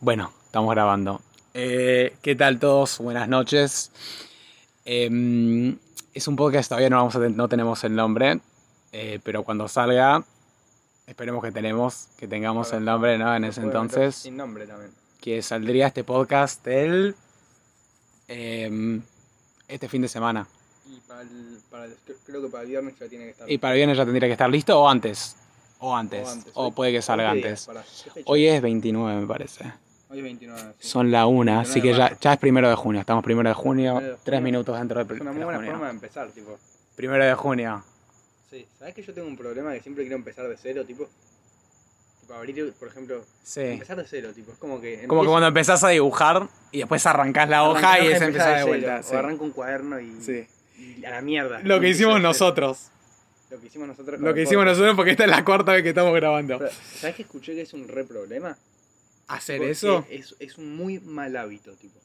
Bueno, estamos grabando. Eh, ¿Qué tal todos? Buenas noches. Em, es un podcast, todavía no, vamos a no tenemos el nombre, eh, pero cuando salga, esperemos que tenemos, que tengamos el nombre, ¿no? En ese entonces, Sin nombre también. que saldría este podcast el em, este fin de semana. Y para el, para el- creo que para el viernes ya tiene que estar. Y para el viernes ya tendría que estar listo o antes. O o antes. O puede que salga antes. Hoy es 29, me parece. Hoy es 29. sí. Son la una, así que 29 de ya, es primero de junio. Estamos primero de junio, de tres minutos dentro de, Es una muy de buena junio. forma de empezar, tipo. Primero de junio. Sí. ¿Sabes que yo tengo un problema que siempre quiero empezar de cero, tipo? Tipo, abrir, por ejemplo. Sí. Empezar de cero, tipo. Es como que. Como que cuando empezás a dibujar y después arrancás la hoja y es empezar de cero, vuelta. O sí. arranco un cuaderno y, Sí. y a la mierda. Lo que hicimos de nosotros. Lo que hicimos nosotros. Lo que hicimos nosotros porque esta es la cuarta vez que estamos grabando. Pero, ¿Sabes que escuché que es un re problema? ¿Hacer Tipo, eso? Es, es un muy mal hábito, tipo.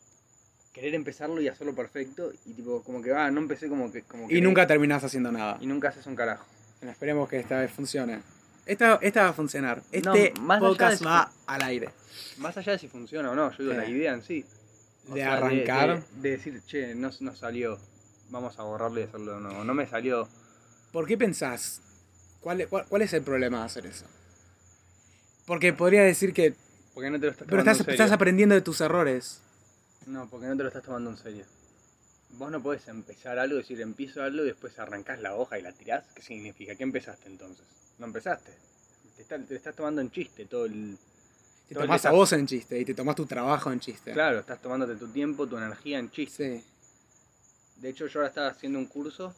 Querer empezarlo y hacerlo perfecto y tipo, como que, ah, no empecé como que... Como Y nunca terminás haciendo nada. Y nunca haces un carajo. Bueno, esperemos que esta vez funcione. Esta, esta va a funcionar. No, Este más allá podcast de- va al aire. Más allá de si funciona o no, yo digo, Sí. la idea en sí. O De sea, arrancar. De, de decir, che, no, no salió, vamos a borrarlo y hacerlo de nuevo. No me salió... ¿Por qué pensás? ¿Cuál, cuál, cuál es el problema de hacer eso? Porque podría decir que... Porque no te lo estás Pero tomando estás, en serio. estás aprendiendo de tus errores. No, porque no te lo estás tomando en serio. Vos no podés empezar algo, decir empiezo algo y después arrancás la hoja y la tirás. ¿Qué significa? ¿Qué empezaste entonces? No empezaste. Te, está- te estás tomando en chiste todo el... Te todo el tomás a vos en chiste y te tomás tu trabajo en chiste. Claro, estás tomándote tu tiempo, tu energía en chiste. Sí. De hecho, yo ahora estaba haciendo un curso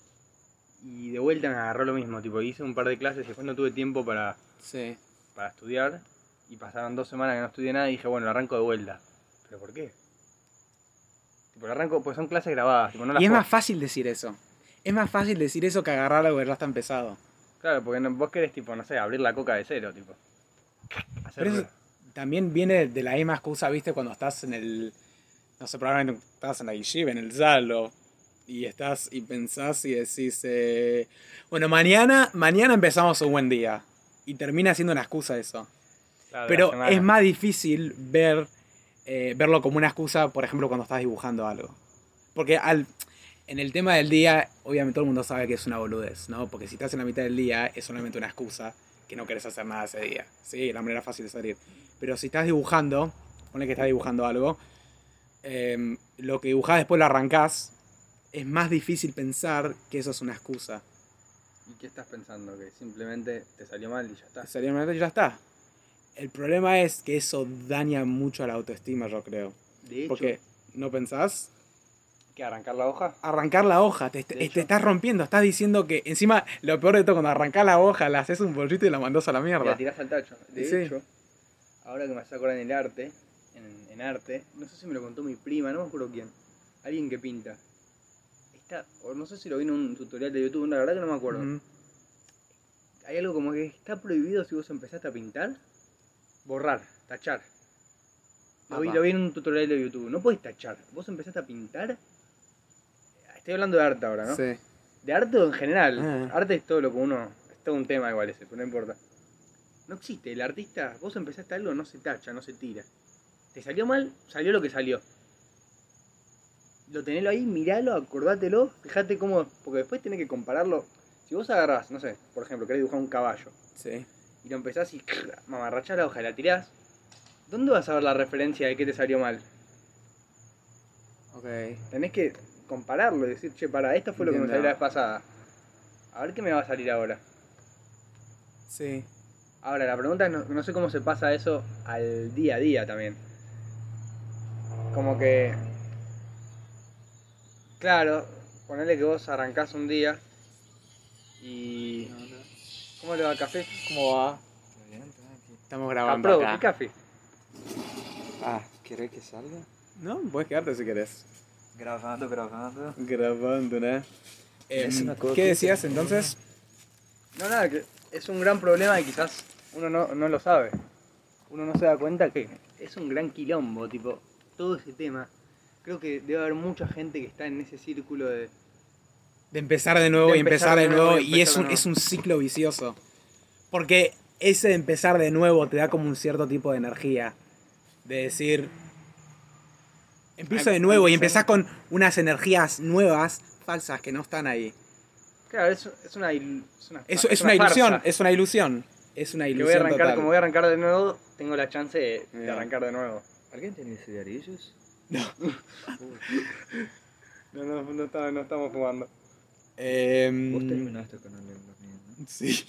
y de vuelta me agarró lo mismo. Tipo, hice un par de clases y después no tuve tiempo para, Sí. para estudiar. Y pasaron dos semanas que no estudié nada y dije, bueno, lo arranco de vuelta. ¿Pero por qué? Tipo, lo arranco, pues son clases grabadas. Tipo, no las Y es puedo- más fácil decir eso. Es más fácil decir eso que agarrar algo que ya está empezado. Claro, porque no- vos querés, tipo, no sé, abrir la coca de cero, tipo. Hacer Pero eso también viene de la misma excusa, viste, cuando estás en el. No sé, probablemente estás en la yeshiva, en el Zalo. Y estás y pensás y decís. eh, bueno, mañana, mañana empezamos un buen día. Y termina siendo una excusa eso. Claro, Pero es más difícil ver, eh, verlo como una excusa, por ejemplo, cuando estás dibujando algo. Porque al, en el tema del día, obviamente todo el mundo sabe que es una boludez, ¿no? Porque si estás en la mitad del día, es solamente una excusa que no querés hacer nada ese día. Sí, la manera fácil de salir. Pero si estás dibujando, ponle que estás dibujando algo, eh, lo que dibujás después lo arrancás, es más difícil pensar que eso es una excusa. ¿Y qué estás pensando? Que simplemente te salió mal y ya está. Seriamente ya está. El problema es que eso daña mucho a la autoestima, yo creo. De hecho, Porque, ¿no pensás? ¿qué, arrancar la hoja? Arrancar la hoja, te, estás rompiendo, estás diciendo que encima lo peor de todo, cuando arrancás la hoja, le haces un bollito y la mandás a la mierda. la tirás al tacho. De Sí. hecho, ahora que me acordar en el arte, en, en arte, no sé si me lo contó mi prima, no me acuerdo quién. Alguien que pinta. Está, o no sé si lo vi en un tutorial de YouTube, la verdad que no me acuerdo. Hay algo como que está prohibido si vos empezaste a pintar, borrar, tachar. Lo vi, Apa. lo vi en un tutorial de YouTube. No puedes tachar. Vos empezaste a pintar. Estoy hablando de arte ahora, ¿no? Sí. De arte en general. Ah. Arte es todo lo que uno. Es todo un tema igual ese, pero no importa. No existe. El artista, vos empezaste algo, no se tacha, no se tira. Te salió mal, salió lo que salió. Lo tenelo ahí, miralo, acordátelo, fíjate cómo. Porque después tenés que compararlo. Si vos agarrás, no sé, por ejemplo, querés dibujar un caballo Sí. Y lo empezás y mamarrachás la hoja y la tirás, ¿dónde vas a ver la referencia de qué te salió mal? Ok. Tenés que compararlo y decir, che, para, esto fue lo que me salió la vez pasada. A ver qué me va a salir ahora. Sí. Ahora, la pregunta es, no, no sé cómo se pasa eso al día a día también. Como que... Claro, ponele que vos arrancás un día y... ¿Cómo le va el café? ¿Cómo va? Estamos grabando Capro, ¿qué acá. café? Ah, ¿querés que salga? No, puedes quedarte si querés. Grabando, grabando. Grabando, ¿no? Es una cosa ¿Qué que- decías entonces? No, nada, que es un gran problema y quizás uno no, no lo sabe. Uno no se da cuenta que es un gran quilombo, tipo, todo ese tema. Creo que debe haber mucha gente que está en ese círculo de... De empezar de nuevo De y empezar de nuevo. y Y es un, es un ciclo vicioso. Porque ese de empezar de nuevo te da como un cierto tipo de energía. De decir, empiezo de nuevo y empezás con unas energías nuevas, falsas, que no están ahí. Claro, es, es una, il- es una, Es, es una farsa. ilusión, es una ilusión. Es una Que ilusión voy a arrancar, total. como voy a arrancar de nuevo, tengo la chance de, de arrancar de nuevo. ¿Alguien tiene cigarrillos? No, no, no, está- no estamos fumando. Em, Vos terminaste con el dormido, ¿no? Sí.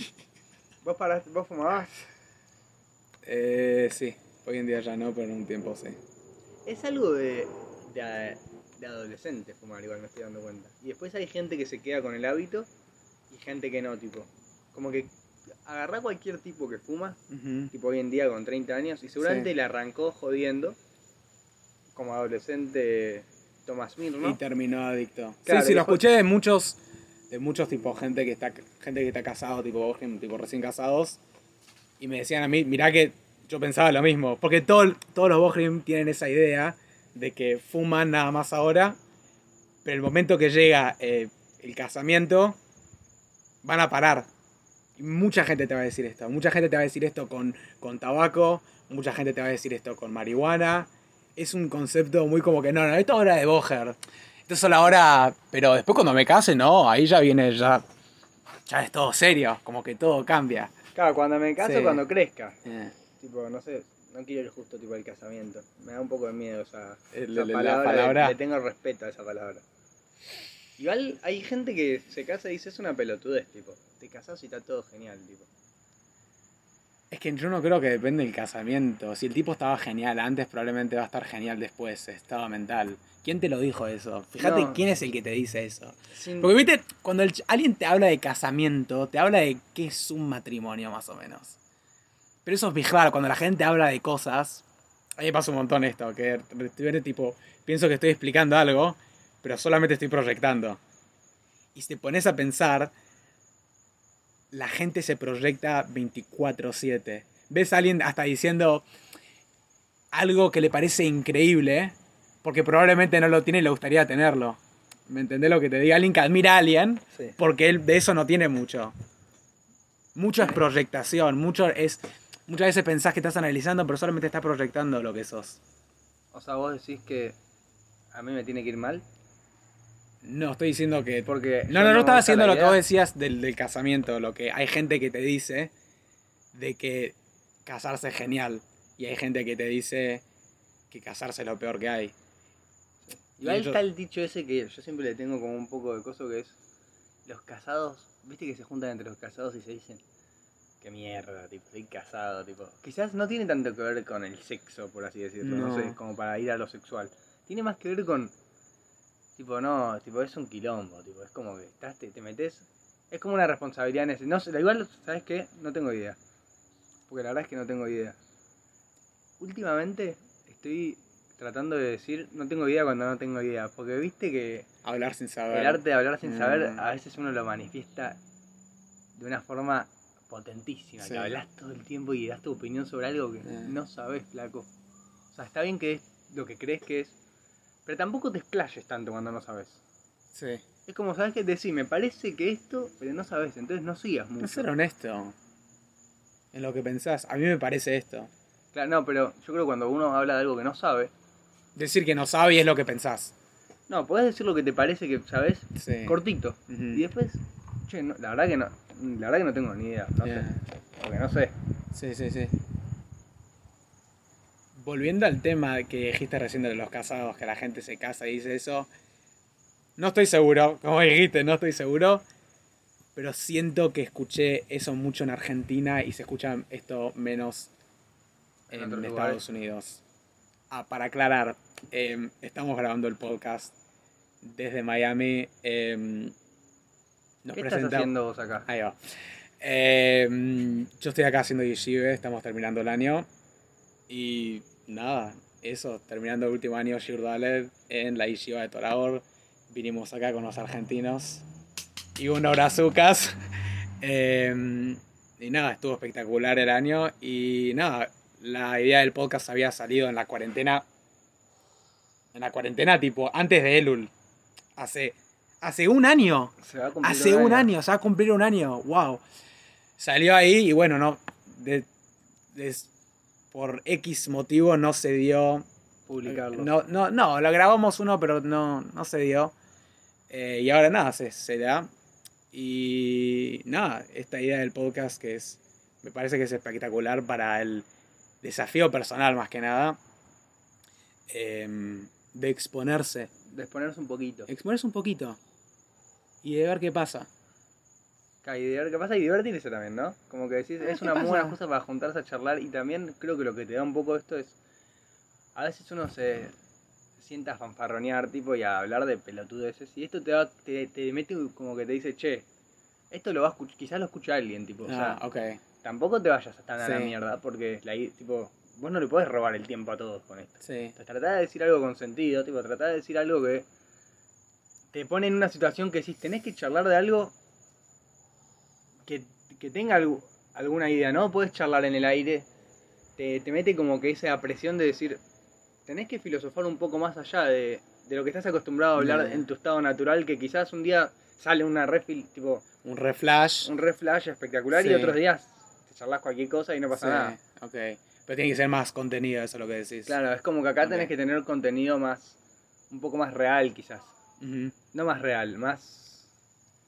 ¿Vos, paraste, vos fumabas? Eh, sí, hoy en día ya no, pero en un tiempo sí. Es algo de, de, de adolescente fumar, igual me estoy dando cuenta. Y después hay gente que se queda con el hábito y gente que no, tipo. Como que agarrá cualquier tipo que fuma, tipo hoy en día con 30 años, y seguramente Sí. le arrancó jodiendo, como adolescente Thomas Mir, ¿no? Y terminó adicto. Claro, sí, sí, y lo después- escuché de muchos, de muchos tipo gente que está, gente que está casado, tipo tipo recién casados, y me decían a mí, mirá que yo pensaba lo mismo, porque todo, todos los Bohrim tienen esa idea de que fuman nada más ahora, pero el momento que llega eh, el casamiento, van a parar. Y mucha gente te va a decir esto, mucha gente te va a decir esto con, con tabaco, mucha gente te va a decir esto con marihuana. Es un concepto muy como que no, no, esto es hora de. Esto es solo ahora, pero después cuando me case, no, ahí ya viene, ya, ya es todo serio, como que todo cambia. Claro, cuando me caso, Sí. cuando crezca. Eh, Tipo, no sé, no quiero ir justo tipo al casamiento. Me da un poco de miedo esa, El- esa la- la palabra. le- tengo respeto a esa palabra. Igual hay gente que se casa y dice es una pelotudez, tipo. Te casas y está todo genial, tipo. Es que yo no creo que depende del casamiento. Si el tipo estaba genial antes, probablemente va a estar genial después, estado mental. ¿Quién te lo dijo eso? Fíjate No. quién es el que te dice eso. Sin- Porque viste, cuando el alguien te habla de casamiento, te habla de qué es un matrimonio más o menos. Pero eso es vigilar, cuando la gente habla de cosas, a mí me pasa un montón esto, que tipo, pienso que estoy explicando algo, pero solamente estoy proyectando. Y si te pones a pensar, la gente se proyecta 24/7. Ves a alguien hasta diciendo algo que le parece increíble, porque probablemente no lo tiene y le gustaría tenerlo. ¿Me entendés lo que te diga? Alguien que admira a alguien, Sí. porque él de eso no tiene mucho. Mucho es proyectación, mucho es... Muchas veces pensás que estás analizando, pero solamente estás proyectando lo que sos. O sea, vos decís que a mí me tiene que ir mal. No, estoy diciendo que... Porque. No, yo no, no estaba haciendo lo que vos decías del, del casamiento, lo que hay gente que te dice de que casarse es genial y hay gente que te dice que casarse es lo peor que hay. Igual está el dicho ese que yo siempre le tengo como un poco de coso que es. Los casados. ¿Viste que se juntan entre los casados y se dicen. Qué mierda, tipo, estoy casado, tipo. Quizás no tiene tanto que ver con el sexo, por así decirlo, no, No. sé, como para ir a lo sexual. Tiene más que ver con. Tipo, no, tipo, es un quilombo, tipo, es como que estás, te, te metes. Es como una responsabilidad en ese. No sé, igual, ¿sabes qué? No tengo idea. Porque la verdad es que no tengo idea. Últimamente estoy tratando de decir no tengo idea cuando no tengo idea. Porque viste que Hablar sin saber. el arte de hablar sin saber Mm. a veces uno lo manifiesta de una forma potentísima. Sí. Que hablas todo el tiempo y das tu opinión sobre algo que Eh. no sabes, flaco. O sea, está bien que es lo que crees que es. Pero tampoco te explayes tanto cuando no sabes. Sí. Es como, ¿sabes qué? Decir, me parece que esto, pero no sabes. Entonces no sigas mucho. No ser honesto en lo que pensás. A mí me parece esto. Claro, no, pero yo creo que cuando uno habla de algo que no sabe, Decir que no sabe y es lo que pensás. no, podés decir lo que te parece que sabes Sí. cortito. Y después, che, no, la verdad que no, la verdad que no tengo ni idea, no Yeah. sé. Porque no sé. Sí, sí, sí. Volviendo al tema que dijiste recién de los casados, que la gente se casa y dice eso. No estoy seguro, como dijiste, no estoy seguro. Pero siento que escuché eso mucho en Argentina y se escucha esto menos En Estados Unidos. Ah, para aclarar, em, estamos grabando el podcast desde Miami. em, nos ¿Qué estás haciendo vos acá? Ahí va. Eh, yo estoy acá haciendo yeshiva, estamos terminando el año. Y nada, eso, terminando el último año Shir Dalet en la yeshiva de Toraor. Vinimos acá con los argentinos y unos brazucas. Eh, y nada, estuvo espectacular el año. Y nada, la idea del podcast había salido en la cuarentena. En la cuarentena, tipo, antes de Elul. Hace, hace un año. Se va a cumplir Hace un año, se va a cumplir un año, wow. Salió ahí y bueno, no. de- por X motivo no se dio. Publicarlo. No, no, no, lo grabamos uno, pero no, no se dio. Eh, y ahora nada, se, se da. Y nada, esta idea del podcast que es, me parece que es espectacular para el desafío personal más que nada. em, de exponerse. De exponerse un poquito. Exponerse un poquito. Y de ver qué pasa. Y de ver qué pasa y divertirse también, ¿no? Como que decís, Ah, es ¿qué una muy buena cosa para juntarse a charlar y también creo que lo que te da un poco esto es. A veces uno se sienta a fanfarronear, tipo, y a hablar de pelotudeces y esto te, da, te, te mete como que te dice, che, esto lo va a escuchar, quizás lo escucha alguien, tipo, o sea, Ah, ok. Tampoco te vayas tan a la Sí. mierda porque, la, tipo, vos no le podés robar el tiempo a todos con esto. Sí. Entonces, tratá de decir algo con sentido, tipo, tratá de decir algo que te pone en una situación que decís, tenés que charlar de algo que, que tenga algu- alguna idea, ¿no? Puedes charlar en el aire, te, te mete como que esa presión de decir, tenés que filosofar un poco más allá de, de lo que estás acostumbrado a hablar Ya. en tu estado natural, que quizás un día sale una refil, tipo, Un reflash. un reflash espectacular y Sí. otros días charlas cualquier cosa y no pasa Sí, nada. ok. Pero tiene que ser más contenido, eso es lo que decís. Claro, es como que acá Ok. tenés que tener contenido más, un poco más real quizás. No más real, más...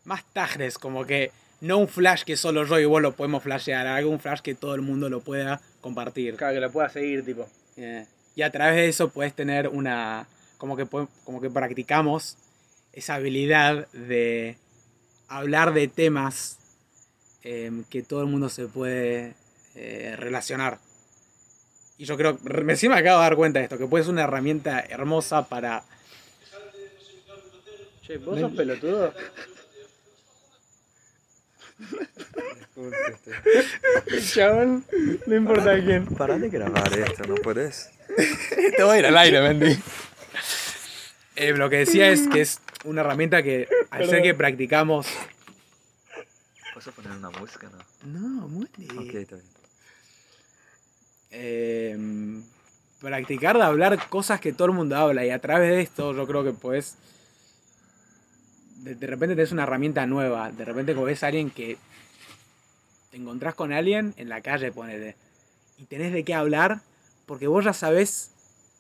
Más tajres, como que no un flash que solo yo y vos lo podemos flashear, algo un flash que todo el mundo lo pueda compartir. Claro, que lo pueda seguir, tipo. Eh, Y a través de eso puedes tener una. Como que, como que practicamos esa habilidad de hablar de temas em, que todo el mundo se puede eh, relacionar. Y yo creo, recién me acabo de dar cuenta de esto, que puede ser una herramienta hermosa para Che, ¿vos sos pelotudo? Chabón, no importa quién. Para de grabar esto, no puedes. Te voy a ir al aire, Mendy. Eh, lo que decía es que es una herramienta que al ser que practicamos. ¿Vas a poner una música? No. No, muy Ok, está bien. eh, practicar de hablar cosas que todo el mundo habla y a través de esto yo creo que puedes de, de repente tenés una herramienta nueva de repente como ves a alguien que te encontrás con alguien en la calle ponele y tenés de qué hablar porque vos ya sabés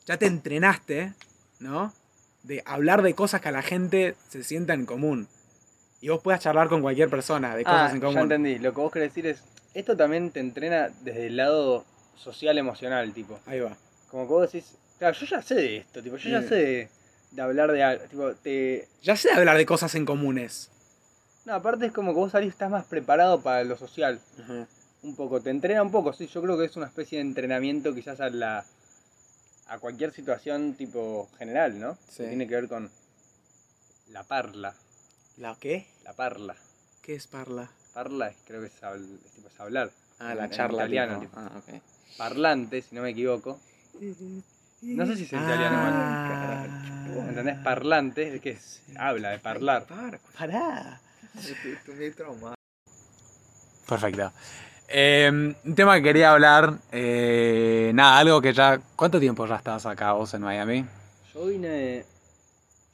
ya te entrenaste ¿no? de hablar de cosas que a la gente se sienta en común y vos puedas charlar con cualquier persona de cosas Ah, en ya común entendí. Lo que vos querés decir es, esto también te entrena desde el lado social emocional, tipo. ahí va Como que vos decís, claro, yo ya sé de esto, tipo, yo ya Bien. sé de, de hablar de algo, tipo, te... ya sé hablar de cosas en comunes No, aparte es como que vos salís, estás más preparado para lo social. un poco, te entrena un poco, sí, yo creo que es una especie de entrenamiento quizás a la a cualquier situación tipo general, ¿no? Sí. Que tiene que ver con la parla, ¿La qué? la parla. ¿Qué es parla? Parla es- creo que es, habl- es tipo es hablar. Ah, En- la en charla. italiano, tipo. tipo. Ah, ok. Parlante, si no me equivoco. No sé si es italiano Ah. mal. ¿Entendés? Parlante es que es- habla de parlar. Para, Pará. estoy meio traumado. Perfecto. Eh, un tema que quería hablar. eh, nada, algo que ya. ¿Cuánto tiempo ya estás acá vos en Miami? Yo vine.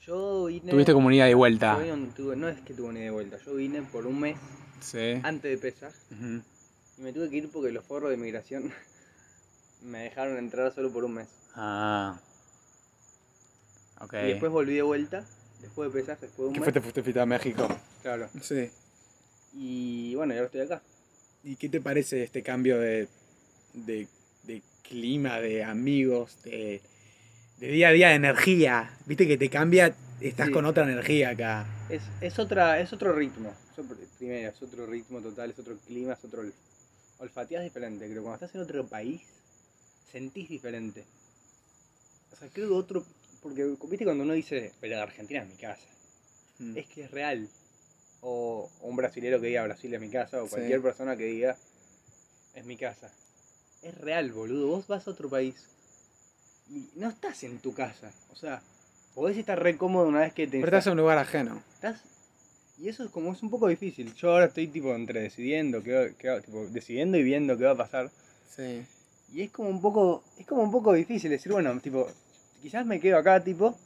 Yo vine. Tuviste comunidad de vuelta. yo vine un- tuve- no es que tuve ni de vuelta, yo vine por un mes Sí. antes de pesar. Y me tuve que ir porque los forros de migración me dejaron entrar solo por un mes. Ah. Ok. Y después volví de vuelta, después de pesar, después de un ¿Qué mes. fue? ¿Te fuiste fuiste a México? Claro. Sí. Y bueno, y ahora estoy acá. ¿Y qué te parece este cambio de, de, de clima, de amigos, de, de día a día, de energía? Viste que te cambia, estás Sí. con otra energía acá. Es, es, otra, es otro ritmo. Primero, es otro ritmo total, es otro clima, es otro... olf- Olfateas diferente, creo. Cuando estás en otro país, sentís diferente. O sea, creo que otro... Porque, viste, cuando uno dice, pero Argentina es mi casa. Mm. es que es real. O, o un brasilero que diga Brasil es mi casa, o Sí. cualquier persona que diga es mi casa. Es real, boludo. Vos vas a otro país y no estás en tu casa. O sea, podés estar re cómodo una vez que te Pero estás en un lugar ajeno. estás- Y eso es como es un poco difícil. Yo ahora estoy tipo entre decidiendo, qué, qué tipo, decidiendo y viendo qué va a pasar. Sí. Y es como un poco, es como un poco difícil decir, bueno, tipo, quizás me quedo acá, tipo,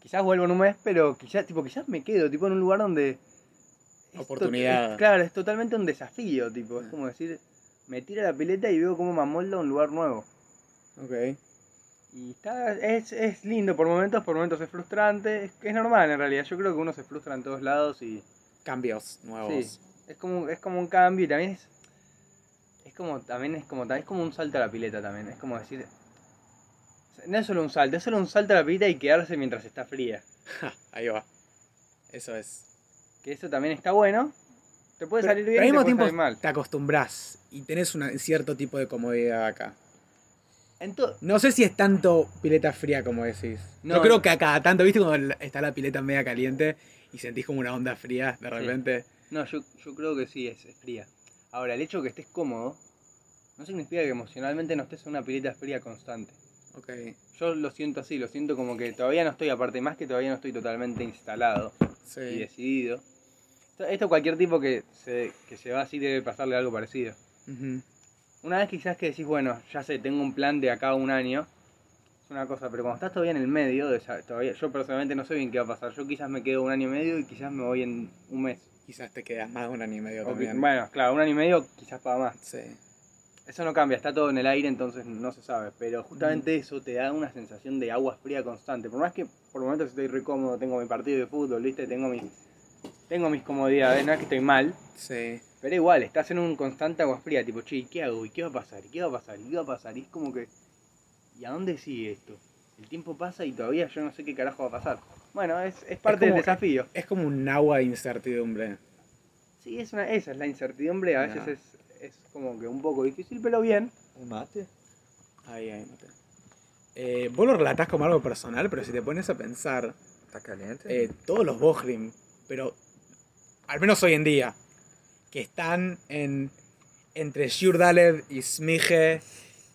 quizás vuelvo en un mes, pero quizás, tipo, quizás me quedo, tipo, en un lugar donde... Oportunidad. es- claro, es totalmente un desafío, tipo, es como decir, me tiro a la pileta y veo cómo me amolda un lugar nuevo. Ok. Y está, es, es lindo por momentos, por momentos es frustrante. Es, es normal en realidad. Yo creo que uno se frustra en todos lados y. Cambios nuevos. Sí, es como, es como un cambio y también es. Es como, también es como, es como un salto a la pileta también. Es como decir. No es solo un salto, es solo un salto a la pileta y quedarse mientras está fría. Ja, ahí va. Eso es. Que eso también está bueno. Te puede Pero, salir pero bien, al y mismo te puede tiempo salir mal. te acostumbras y tenés un cierto tipo de comodidad acá. En to- No sé si es tanto pileta fría como decís. No, Yo creo que a cada tanto, ¿viste cuando está la pileta media caliente y sentís como una onda fría de repente? No, yo, yo creo que sí, es, es fría. Ahora, el hecho de que estés cómodo no significa que emocionalmente no estés en una pileta fría constante. Ok. Yo lo siento así, lo siento como que todavía no estoy, aparte más que todavía no estoy totalmente instalado y decidido. Esto, esto cualquier tipo que se, que se va así debe pasarle algo parecido. Una vez quizás que decís, bueno, ya sé, tengo un plan de acá a un año, es una cosa, pero cuando estás todavía en el medio, de esa- todavía, yo personalmente no sé bien qué va a pasar. Yo quizás me quedo un año y medio y quizás me voy en un mes. Quizás te quedas más de un año y medio O que- también. bueno, claro, un año y medio quizás para más. Sí. Eso no cambia, está todo en el aire, entonces no se sabe. Pero justamente eso te da una sensación de agua fría constante. Por más que por momentos estoy re cómodo, tengo mi partido de fútbol, ¿viste? Tengo mis, tengo mis comodidades, no es que estoy mal. Sí. Pero igual, estás en un constante agua fría, tipo, che, ¿y qué hago? ¿Y qué va a pasar? ¿Y qué va a pasar? ¿Y qué va a pasar? Y es como que, ¿y a dónde sigue esto? El tiempo pasa y todavía yo no sé qué carajo va a pasar. Bueno, es, es parte como- del desafío. Es como un agua de incertidumbre. Sí, es una, esa es la incertidumbre, a veces es, es como que un poco difícil, pero bien. ¿Un mate? Ahí, ahí, mate. Eh, vos lo relatás como algo personal, pero si te pones a pensar, ¿Está caliente? eh, todos los Bohrim, pero al menos hoy en día, que están en entre Shurdalev y Smige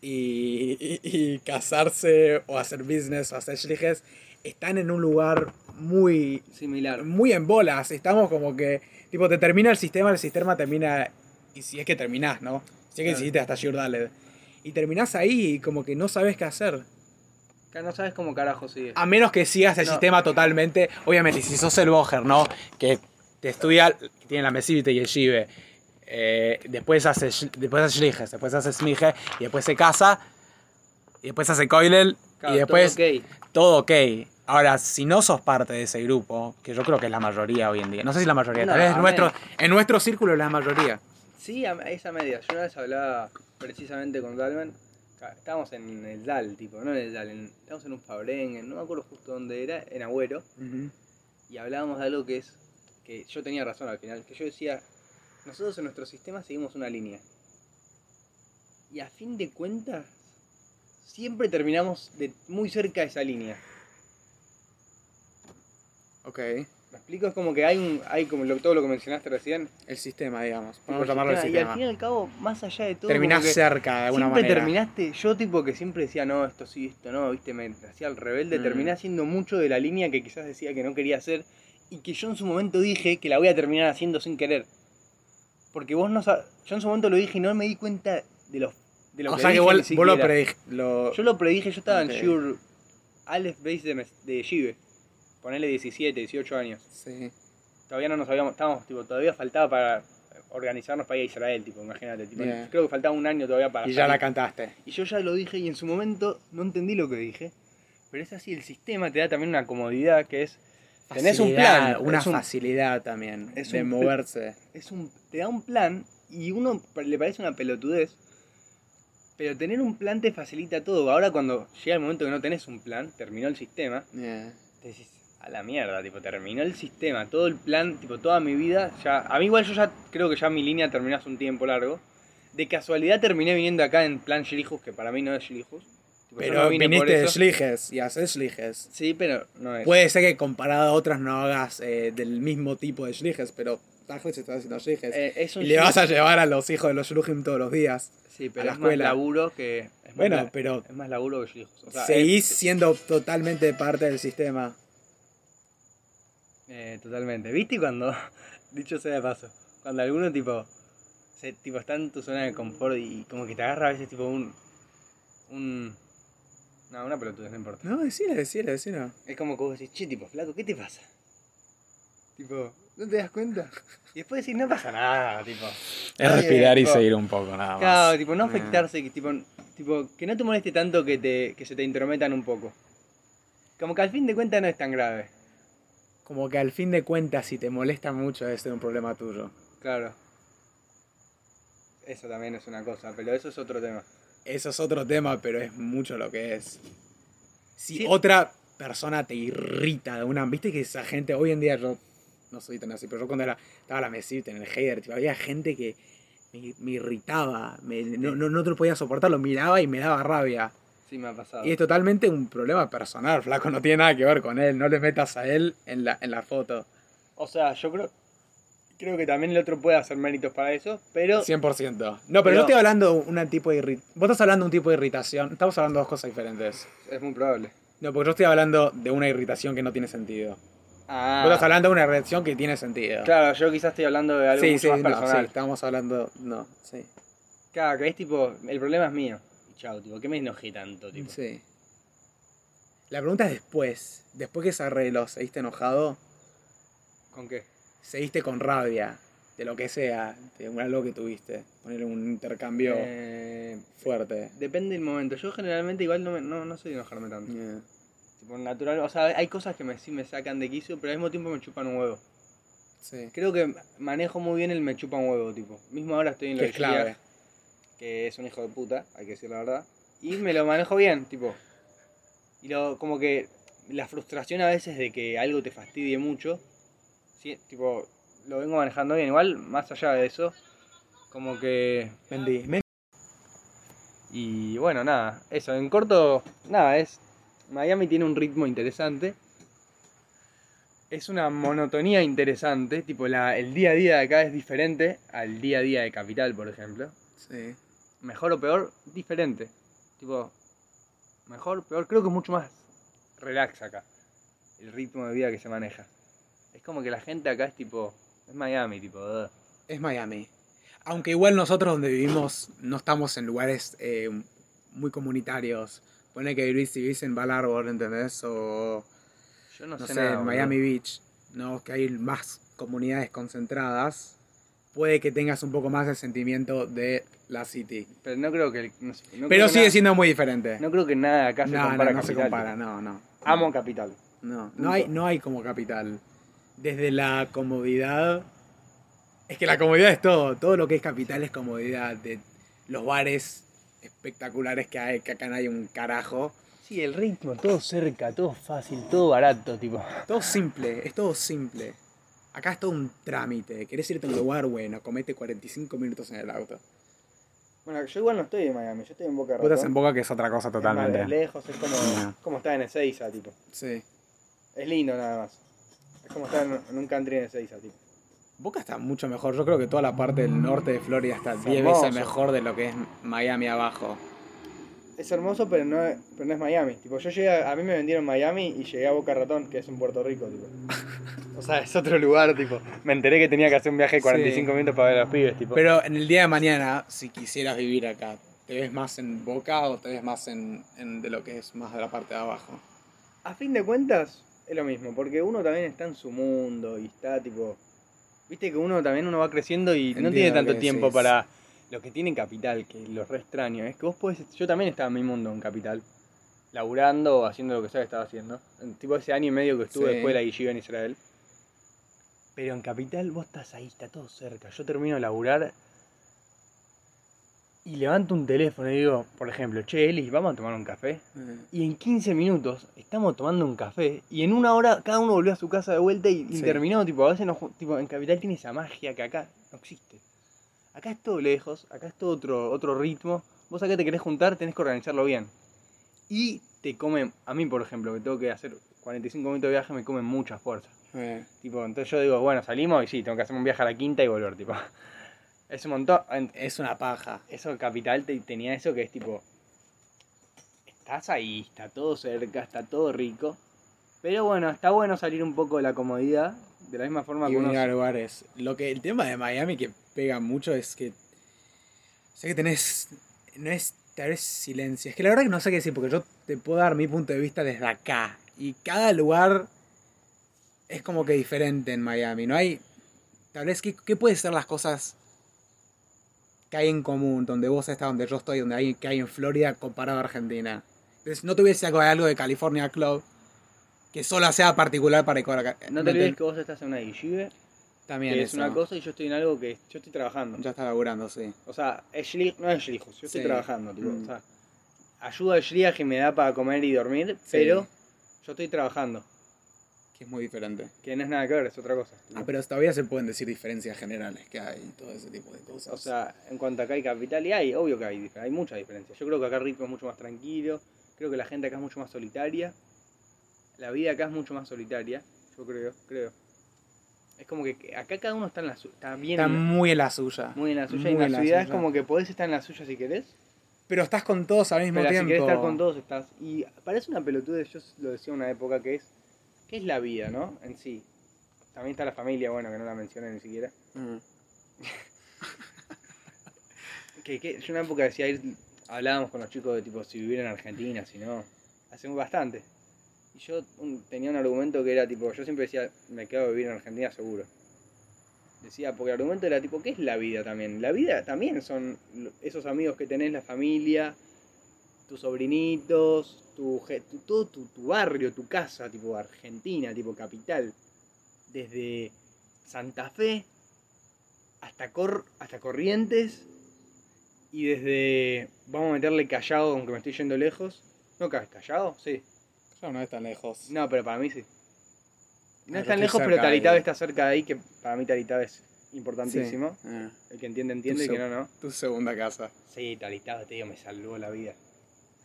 y, y- y casarse o hacer business o hacer shliches, están en un lugar muy, Similar. muy en bolas. Estamos como que, tipo, te termina el sistema, el sistema termina, y si es que terminás, ¿no? Si es que Claro. hiciste hasta Shurdalev. Y terminás ahí y como que no sabes qué hacer. No sabes cómo carajo sigue. A menos que sigas el No. sistema totalmente. Obviamente, si sos el Boger, ¿no? Que te estudia, tiene la Mesivite y el Shive. eh, después hace, después hace Shliches, después hace Smige, y después se casa, y después hace Koilel, Claro, y después todo ok. todo ok. Ahora, si no sos parte de ese grupo, que yo creo que es la mayoría hoy en día, no sé si la mayoría, No, tal vez nuestro, en nuestro círculo es la mayoría. Sí, a esa media. Yo una vez hablaba precisamente con Dalman. Estábamos en el DAL, tipo, no en el DAL. en- estábamos en un Fabrengen, no me acuerdo justo dónde era, en Agüero. Y hablábamos de algo que es. Que yo tenía razón al final. Que yo decía. Nosotros en nuestro sistema seguimos una línea. Y a fin de cuentas. Siempre terminamos de muy cerca de esa línea. Ok. ¿Me explico? Es como que hay un. hay como lo- todo lo que mencionaste recién. El sistema, digamos. a el llamarlo el sistema, Y al fin y al cabo, más allá de todo. Terminás cerca de alguna siempre manera. terminaste, yo tipo que siempre decía, no, esto sí, esto no, viste, me hacía el rebelde, Mm. terminé haciendo mucho de la línea que quizás decía que no quería hacer y que yo en su momento dije que la voy a terminar haciendo sin querer. Porque vos no sabes, yo en su momento lo dije y no me di cuenta de lo, de lo O que sea que vos, vos lo siquiera. predij... Lo... Yo lo predije, yo estaba en Shure Aleph Base de, de Shive, ponele 17, 18 años. Sí. Todavía no nos habíamos, estábamos, tipo, todavía faltaba para organizarnos para ir a Israel, tipo, imagínate, tipo, creo que faltaba un año todavía para Y ya la cantaste. Y yo ya lo dije y en su momento no entendí lo que dije. Pero es así, el sistema te da también una comodidad que es... Tenés un plan. Una un- facilidad también es de un moverse. es un, te da un plan y uno le parece una pelotudez. Pero tener un plan te facilita todo. Ahora cuando llega el momento que no tenés un plan, terminó el sistema, Yeah. te decís, a la mierda, tipo, terminó el sistema, todo el plan, tipo, toda mi vida, ya, a mí igual yo ya creo que ya mi línea terminó hace un tiempo largo. De casualidad terminé viniendo acá en plan Shirihus, que para mí no es Shirihus. Pero no viniste de. Schliges y haces Schliges. Sí, pero no es. Puede ser que comparado a otras no hagas eh, del mismo tipo de Schliges, pero Tajles está haciendo Schliges. Eh, es y le vas a llevar a los hijos de los Shluchim todos los días. Sí, a pero la es más escuela. laburo que. Es más Bueno, pero Es más laburo que. O sea, seguís es- siendo totalmente parte del sistema. Eh, totalmente. ¿Viste cuando, dicho sea de paso, cuando alguno tipo, se, tipo está en tu zona de confort y como que te agarra a veces tipo un, un, no, una pelotudez, no importa. No, decile, decile, decile. Es como que vos decís, che, tipo, flaco, ¿qué te pasa? Tipo, ¿no te das cuenta? Y después decís, no pasa nada, tipo. Es respirar y tipo, seguir un poco, nada más. Claro, tipo, no Ah. afectarse, que, tipo, tipo, que no te moleste tanto que, te, que se te intrometan un poco. Como que al fin de cuentas no es tan grave. Como que al fin de cuentas, si te molesta mucho, debe ser un problema tuyo. Claro. Eso también es una cosa, pero eso es otro tema. Eso es otro tema, pero es mucho lo que es. Si Sí. otra persona te irrita de una. Viste que esa gente, hoy en día yo no soy tan así, pero yo cuando era, estaba en la mesita, en el hater, tipo, había gente que me, me irritaba, me- no, no, no te lo podía soportar, lo miraba y me daba rabia. Sí, me ha pasado. Y es totalmente un problema personal, flaco, no tiene nada que ver con él, no le metas a él en la, en la foto. O sea, yo creo, creo que también el otro puede hacer méritos para eso, pero 100%. No, pero, Pero- yo estoy hablando de un tipo de irritación. Vos estás hablando de un tipo de irritación. Estamos hablando de dos cosas diferentes. es muy probable. No, porque yo estoy hablando de una irritación que no tiene sentido. Ah, Vos estás hablando de una reacción que tiene sentido. claro, yo quizás estoy hablando de algo sí, mucho sí, más no, personal. sí, estamos hablando. No, sí. Claro, que es tipo, el problema es mío. Y chao, tipo, ¿qué me enojé tanto, tipo? Sí. La pregunta es después. Después que se arregló, ¿seguiste enojado? ¿Con qué? ¿Seguiste con rabia? De lo que sea, de un- algo que tuviste. Ponerle un intercambio Eh, fuerte. depende del momento. Yo generalmente igual no, me, no, no soy de enojarme tanto. Yeah. Tipo, natural, o sea, hay cosas que me, sí me sacan de quicio, pero al mismo tiempo me chupan un huevo. Sí. Creo que manejo muy bien el me chupa un huevo, tipo. Mismo ahora estoy en lo Que de es clave. Gilead, que es un hijo de puta, hay que decir la verdad. Y me lo manejo bien, tipo. Y lo, como que la frustración a veces de que algo te fastidie mucho, tipo, lo vengo manejando bien. Igual, más allá de eso, como que... Men- Y bueno, nada, eso, en corto, nada, es... Miami tiene un ritmo interesante. Es una monotonía interesante, tipo la, el día a día de acá es diferente al día a día de Capital, por ejemplo. Sí. Mejor o peor, diferente. Tipo, mejor, peor, creo que es mucho más relax acá. El ritmo de vida que se maneja. Es como que la gente acá es tipo, es Miami, tipo, "Ugh". Es Miami. Aunque igual nosotros donde vivimos no estamos en lugares eh, muy comunitarios. Pone que vivís, si vivís en Val Arbor, ¿entendés? O, yo no, no sé, nada, en. Miami Beach, ¿no? Que hay más comunidades concentradas. Puede que tengas un poco más el sentimiento de la city. Pero no creo que... no no Pero sigue nada- siendo muy diferente. No creo que nada acá se no, no, compara no se Capital. compara, no, no. Amo Capital. No, no hay, no hay como capital. Desde la comodidad. Es que la comodidad es todo. Todo lo que es capital es comodidad. De los bares espectaculares que hay, que acá no hay un carajo. Sí, el ritmo, todo cerca, todo fácil, todo barato, tipo. Todo simple, es todo simple. Acá es todo un trámite. ¿Querés irte a un lugar? Bueno, comete 45 minutos en el auto. Bueno, yo igual no estoy en Miami, yo estoy en Boca Vos estás en Boca que es otra cosa Es totalmente. lejos, es como, No. como estar en Ezeiza, tipo. Sí. Es lindo nada más. Es como estar en, en un country en Ezeiza, tipo. Boca está mucho mejor. Yo creo que toda la parte del norte de Florida está Es 10 hermoso. veces mejor de lo que es Miami abajo. Es hermoso, pero no, es- pero no es Miami. Tipo, yo llegué, a, a mí me vendieron Miami y llegué a Boca Ratón, que es en Puerto Rico, tipo. O sea, es otro lugar, tipo. Me enteré que tenía que hacer un viaje de 45 Sí. minutos para ver a los pibes, tipo. Pero en el día de mañana, si quisieras vivir acá, ¿te ves más en Boca o te ves más en, en de lo que es más de la parte de abajo? a fin de cuentas, es lo mismo, porque uno también está en su mundo y está tipo. Viste que uno también uno va creciendo y no tiene tanto tiempo para lo que tiene Capital, que lo re extraño. Es que vos podés. Yo también estaba en mi mundo en Capital, laburando o haciendo lo que sea que estaba haciendo. En, tipo ese año y medio que estuve Sí. después de la yeshiva en Israel. Pero en Capital vos estás ahí, está todo cerca. Yo termino de laburar y levanto un teléfono y digo, por ejemplo, che, Eli, vamos a tomar un café. Y en 15 minutos estamos tomando un café y en una hora cada uno volvió a su casa de vuelta y, Sí. terminó, tipo, a veces no, tipo, en Capital tiene esa magia que acá no existe. Acá es todo lejos, acá es todo otro, otro ritmo. Vos acá te querés juntar, tenés que organizarlo bien. Y te comen, a mí por ejemplo, que tengo que hacer 45 minutos de viaje, me comen mucha fuerza. Eh, Tipo, entonces yo digo, bueno, salimos y sí, tengo que hacer un viaje a la quinta y volver, tipo. Es un montón. es una paja. eso Capital te- tenía eso que es tipo. Estás ahí, está todo cerca, está todo rico. Pero bueno, está bueno salir un poco de la comodidad. De la misma forma Y que uno. venir a lugares. Lo que el tema de Miami que pega mucho es que sé que tenés no es tal vez silencio. Es que la verdad que no sé qué decir porque yo te puedo dar mi punto de vista desde acá y cada lugar es como que diferente en Miami. No hay. Tal vez, ¿qué, qué puede ser las cosas que hay en común? Donde vos estás, donde yo estoy, donde hay, que hay en Florida comparado a Argentina. Entonces, no tuviese algo, algo de California Club que solo sea particular para Cora- No te olvides que vos estás en una yeshiva, También que es eso. una cosa, y yo estoy en algo que yo estoy trabajando. Ya está laburando, sí. O sea, es shlich- no es shlijos, yo estoy trabajando, tipo, Mm. o sea, ayuda shliach que me da para comer y dormir, Sí. pero yo estoy trabajando, Que es muy diferente. que no es nada que ver, es otra cosa. Ah, pero todavía se pueden decir diferencias generales que hay y todo ese tipo de cosas. O sea, en cuanto acá hay capital, y hay, obvio que hay, hay mucha diferencia. Yo creo que acá el ritmo es mucho más tranquilo, creo que la gente acá es mucho más solitaria, la vida acá es mucho más solitaria, yo creo, creo. Es como que acá cada uno está, en la su- está bien está muy en la suya. muy en la suya, y en la, ciudad es suya. como que podés estar en la suya si querés, Pero estás con todos al mismo pero tiempo. si querés estar con todos estás. Y parece una pelotudez, yo lo decía en una época que es, ¿qué es la vida, no? En sí. También está la familia, bueno, que no la mencioné ni siquiera. Mm. Que, que yo en una época decía ir, hablábamos con los chicos de tipo si vivir en Argentina, si no. Hace bastante. Y yo un- tenía un argumento que era tipo, yo siempre decía, me quedo a vivir en Argentina seguro. Decía, porque el argumento era tipo, ¿qué es la vida también? La vida también son esos amigos que tenés, la familia, tus sobrinitos, tu, tu- todo tu, tu barrio, tu casa, tipo Argentina, tipo capital. Desde Santa Fe hasta, Cor hasta Corrientes y desde, vamos a meterle Callao, aunque me estoy yendo lejos. ¿No ca- Callao? Sí. Ya no es tan lejos. No, pero para mí sí. No Ah, es tan lejos, pero Taritave está cerca de ahí, que para mí Taritave es importantísimo. Sí. Ah, El que entiende, entiende, y Tu que seg- no, no. Tu segunda casa. Sí, Taritave, te digo, me salvó la vida.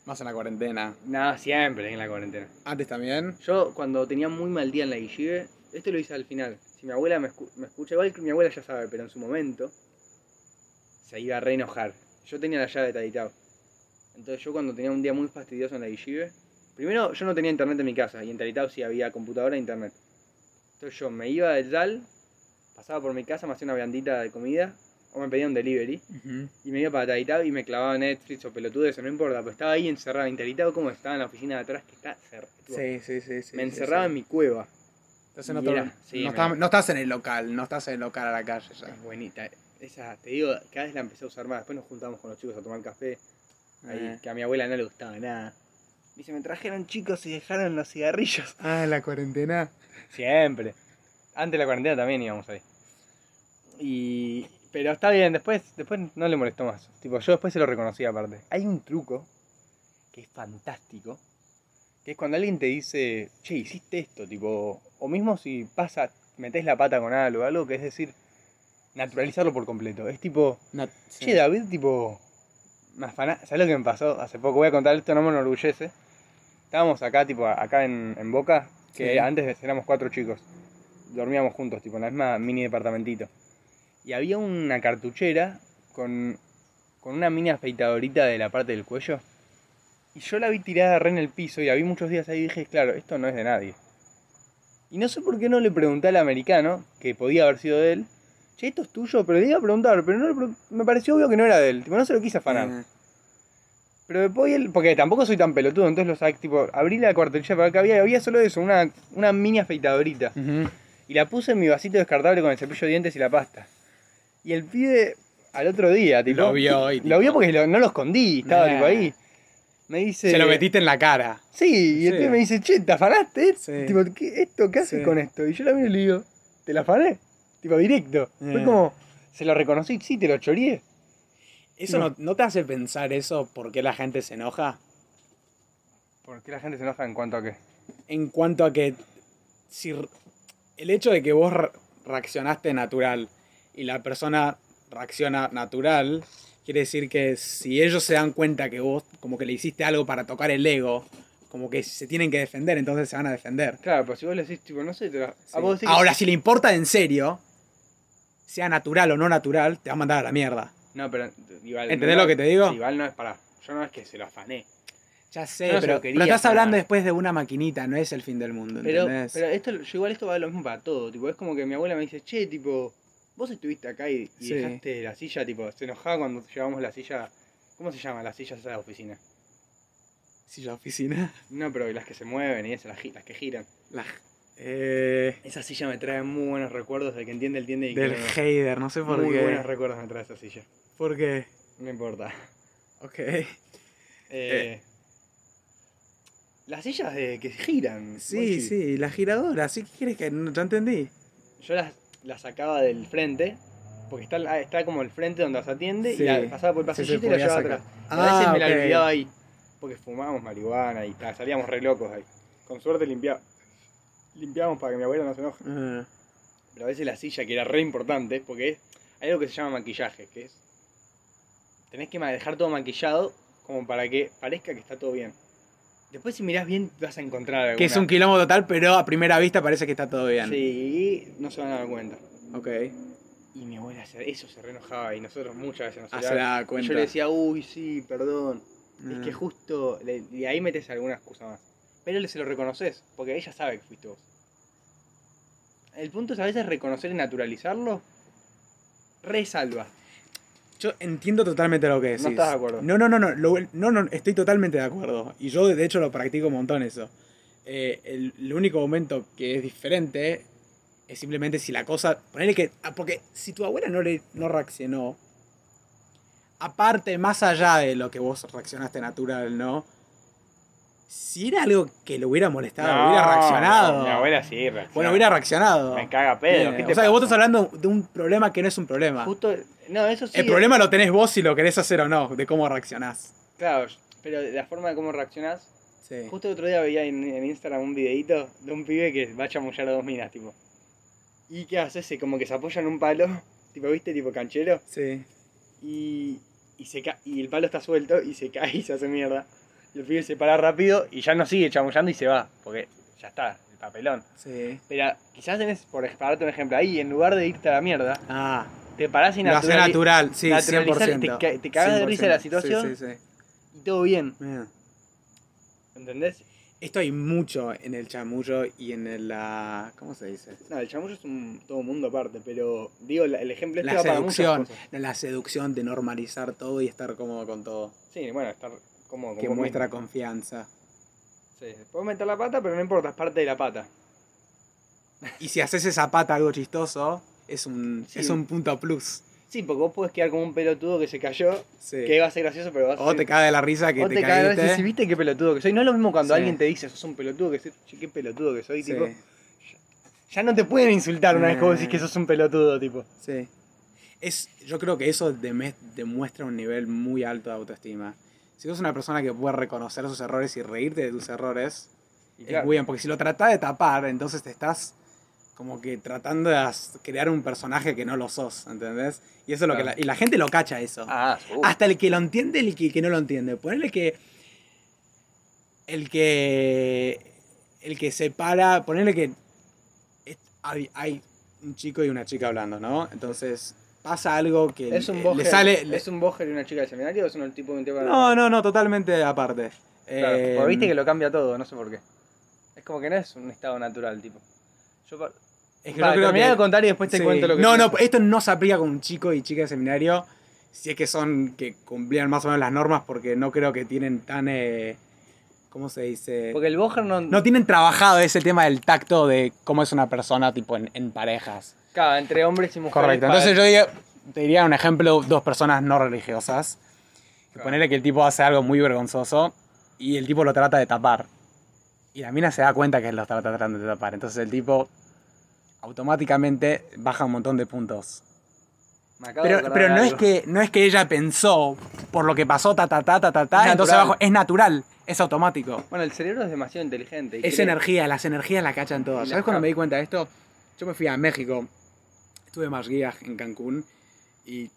Más en la cuarentena. Nada, siempre en la cuarentena. Antes también. Yo, cuando tenía muy mal día en la Guillive, esto lo hice al final. Si mi abuela me, escu- me escucha, igual que mi abuela ya sabe, pero en su momento se iba a re enojar. Yo tenía la llave de Taritao. Entonces yo cuando tenía un día muy fastidioso en la Guillive, primero yo no tenía internet en mi casa y en Taritao sí había computadora e internet. Entonces yo me iba del DAL, pasaba por mi casa, me hacía una viandita de comida o me pedía un delivery y me iba para Taritao y me clavaba Netflix o pelotudes, no importa, pero estaba ahí encerrado en como estaba en la oficina de atrás que está cerrada. Sí, sí, sí. sí me encerraba sí. en mi cueva. Entonces no, y te- era- sí, no, me- estás, no estás en el local, no estás en el local a la calle ya. Es bonita. Esa, te digo, cada vez la empecé a usar más. Después nos juntamos con los chicos a tomar café. Ahí, Eh. que a mi abuela no le gustaba nada. Dice, me trajeron chicos y dejaron los cigarrillos. Ah, la cuarentena. Siempre. Antes de la cuarentena también íbamos ahí. Y... Pero está bien, después, después no le molestó más. Tipo, yo después se lo reconocí aparte. Hay un truco que es fantástico. Que es cuando alguien te dice, che, hiciste esto, tipo... O mismo si pasa, metes la pata con algo, algo que es decir, naturalizarlo por completo. Es tipo, sí. Che, David, tipo. Me afana... ¿Sabes lo que me pasó hace poco? Voy a contar esto, no me enorgullece. Estábamos acá, tipo, acá en, en Boca, que Sí. antes éramos cuatro chicos. Dormíamos juntos, tipo, en la misma mini departamentito. Y había una cartuchera con, con una mini afeitadorita de la parte del cuello. Y yo la vi tirada re en el piso y la vi muchos días ahí y dije, claro, esto no es de nadie. Y no sé por qué no le pregunté al americano, que podía haber sido de él, che, esto es tuyo, pero le iba a preguntar, pero no pre- me pareció obvio que no era de él, tipo, no se lo quise afanar. Pero después él, porque tampoco soy tan pelotudo, entonces lo saqué, tipo, abrí la cuartelilla para que había, había solo eso, una, una mini afeitadorita. Y la puse en mi vasito descartable con el cepillo de dientes y la pasta. Y el pibe, al otro día, tipo, Lo vio y Lo vio tipo- porque lo- no lo escondí, estaba Nah. tipo ahí. Me dice... Se lo metiste en la cara. Sí, y el Sí. pibe me dice, che, ¿te afanaste? Sí. Tipo, ¿qué, ¿esto qué haces Sí. con esto? Y yo la miro y le digo, ¿te la afané? Tipo, directo. Fue Eh. como, se lo reconocí, sí, te lo choreé. ¿Eso No. no, te hace pensar eso por qué la gente se enoja? ¿Por qué la gente se enoja en cuanto a qué? En cuanto a que si el hecho de que vos re- reaccionaste natural y la persona reacciona natural, quiere decir que si ellos se dan cuenta que vos como que le hiciste algo para tocar el ego, como que se tienen que defender, entonces se van a defender. Claro, pero si vos le decís, tipo, no sé, te la... Sí. Ah, vos que- Ahora, si le importa en serio, sea natural o no natural, te va a mandar a la mierda. No, pero igual... ¿Entendés no- lo que te digo? igual no es para... Yo no es que se lo afané. Ya sé, no pero, quería pero estás hablando después de una maquinita, no es el fin del mundo, Pero, ¿entendés? pero esto, yo igual esto va lo mismo para todo. Tipo, es como que mi abuela me dice, che, tipo, vos estuviste acá y, y Sí. dejaste la silla, tipo, se enojaba cuando llevamos la silla... ¿Cómo se llama? Las sillas esas de oficina. Si la oficina, No, pero las que se mueven y esas, las, las que giran. la, Eh, Esa silla me trae muy buenos recuerdos. El que entiende, entiende. Y del que no, no. Heider, no sé por Muy qué. buenos recuerdos me trae esa silla. ¿Por qué? No importa. Ok. Eh, Las sillas de que giran. Sí, sí, la giradora, ¿sí? ¿Qué quieres que.? No, ya entendí. Yo las, las sacaba del frente. Porque está, ah, está como el frente donde las atiende. Sí. Y la pasaba por el pasillito y la llevaba sacar. atrás. A veces Ah, me la ok. olvidaba ahí. Porque fumábamos marihuana y tal, salíamos re locos ahí. Con suerte limpiaba. Limpiábamos para que mi abuela no se enoje. Ah, Pero a veces la silla, que era re importante, porque es- hay algo que se llama maquillaje, que es. Tenés que dejar todo maquillado como para que parezca que está todo bien. Después, si mirás bien, vas a encontrar alguna. que es un quilombo total, pero a primera vista parece que está todo bien. Sí, no se van a dar cuenta. Ok. Y mi abuela, eso se re enojaba y nosotros muchas veces nos Ah, se da y cuenta. Yo le decía, uy, sí, perdón. Es que Ah. justo. le- y ahí metes alguna excusa más. Pero le se lo reconoces, porque ella sabe que fuiste vos. El punto es a veces reconocer y naturalizarlo. Resalva. Yo entiendo totalmente lo que decís. No estás de acuerdo. No, no, no, no, lo- no, no, estoy totalmente de acuerdo. Y yo, de hecho, lo practico un montón eso. Eh, el, el único momento que es diferente es simplemente si la cosa. Ponele que. ah, Porque si tu abuela no, le, no reaccionó, aparte, más allá de lo que vos reaccionaste natural, ¿no? Si era algo que le hubiera molestado, hubiera reaccionado. no, mi abuela sí reacciona. Bueno, hubiera reaccionado. Me caga pedo. Eh, ¿qué o sea, que vos estás hablando de un problema que no es un problema. Justo. No, eso sí. El problema lo tenés vos si lo querés hacer o no, de cómo reaccionás. Claro, pero la forma de cómo reaccionás. Sí. Justo el otro día veía en, en Instagram un videito de un pibe que va a chamullar a dos minas, tipo. ¿Y qué hace? Se como que se apoya en un palo, tipo, ¿viste? Tipo canchero. Sí. Y, y, se ca y el palo está suelto y se cae y se hace mierda. Y el pibe se para rápido y ya no sigue chamullando y se va, porque ya está, el papelón. Sí. Pero quizás tenés, por para darte un ejemplo, ahí en lugar de irte a la mierda, Ah, te parás y lo hace natural, sí, naturalizás, 100%. Te, te cagás de risa de la 100%. situación Sí, sí, sí. y todo bien, Mira. ¿entendés? Esto hay mucho en el chamullo y en el, la... ¿Cómo se dice? No, el chamullo es un todo un mundo aparte, pero digo, el ejemplo este La va para muchas seducción. cosas. La seducción de normalizar todo y estar cómodo con todo. Sí, bueno, estar como Que muestra confianza. Sí, puedo meter la pata, pero no importa, es parte de la pata. Y si haces esa pata algo chistoso, es un, Sí. es un punto plus. Sí, porque vos podés quedar como un pelotudo que se cayó, Sí. que va a ser gracioso, pero vas a O ser- te cae de la risa que o te, te y decís, viste qué pelotudo que soy. No es lo mismo cuando Sí. alguien te dice, sos un pelotudo que soy, qué pelotudo que soy, tipo. Ya no te pueden insultar una vez que vos decís que sos un pelotudo, tipo. sí. Es, yo creo que eso demuestra un nivel muy alto de autoestima. Si sos una persona que puede reconocer sus errores y reírte de tus errores, Y es muy bien, porque si lo tratás de tapar, entonces te estás como que tratando de crear un personaje que no lo sos, ¿entendés? Y eso es lo que la, y la gente lo cacha eso. Ah, uh, Hasta el que lo entiende y el que, que no lo entiende. Ponele que el que el que se para, ponele que hay un chico y una chica hablando, ¿no? Entonces pasa algo que ¿Es un le bojer, sale le- ¿Es un bojer y una chica del seminario o es un tipo de un tipo de- No, no, no, totalmente aparte. Claro, Eh, porque viste que lo cambia todo, no sé por qué. Es como que no es un estado natural, tipo. Yo pa- es que creo terminá que- de contar y después te Sí. cuento lo que No, no, pienso. esto no se aplica con un chico y chica de seminario. Si es que son, que cumplían más o menos las normas, porque no creo que tienen tan. eh, ¿Cómo se dice? Porque el bojer no. No tienen trabajado ese tema del tacto de cómo es una persona, tipo, en, en parejas. Claro, entre hombres y mujeres. Correcto. para- Entonces yo diría- te diría un ejemplo, dos personas no religiosas. Que Claro. Ponerle que el tipo hace algo muy vergonzoso y el tipo lo trata de tapar. Y la mina se da cuenta que él lo está tratando de tapar. Entonces el tipo automáticamente baja un montón de puntos. Me acabo de Pero, pero no, es que, no es que ella pensó por lo que pasó, ta, ta, ta, ta, ta, ta, Es entonces natural. abajo es natural, es automático. Bueno, el cerebro es demasiado inteligente. y Es cree- energía, las energías la cachan todas. ¿Sabes cuando me di cuenta de esto? Yo me fui a México, estuve más guías en Cancún y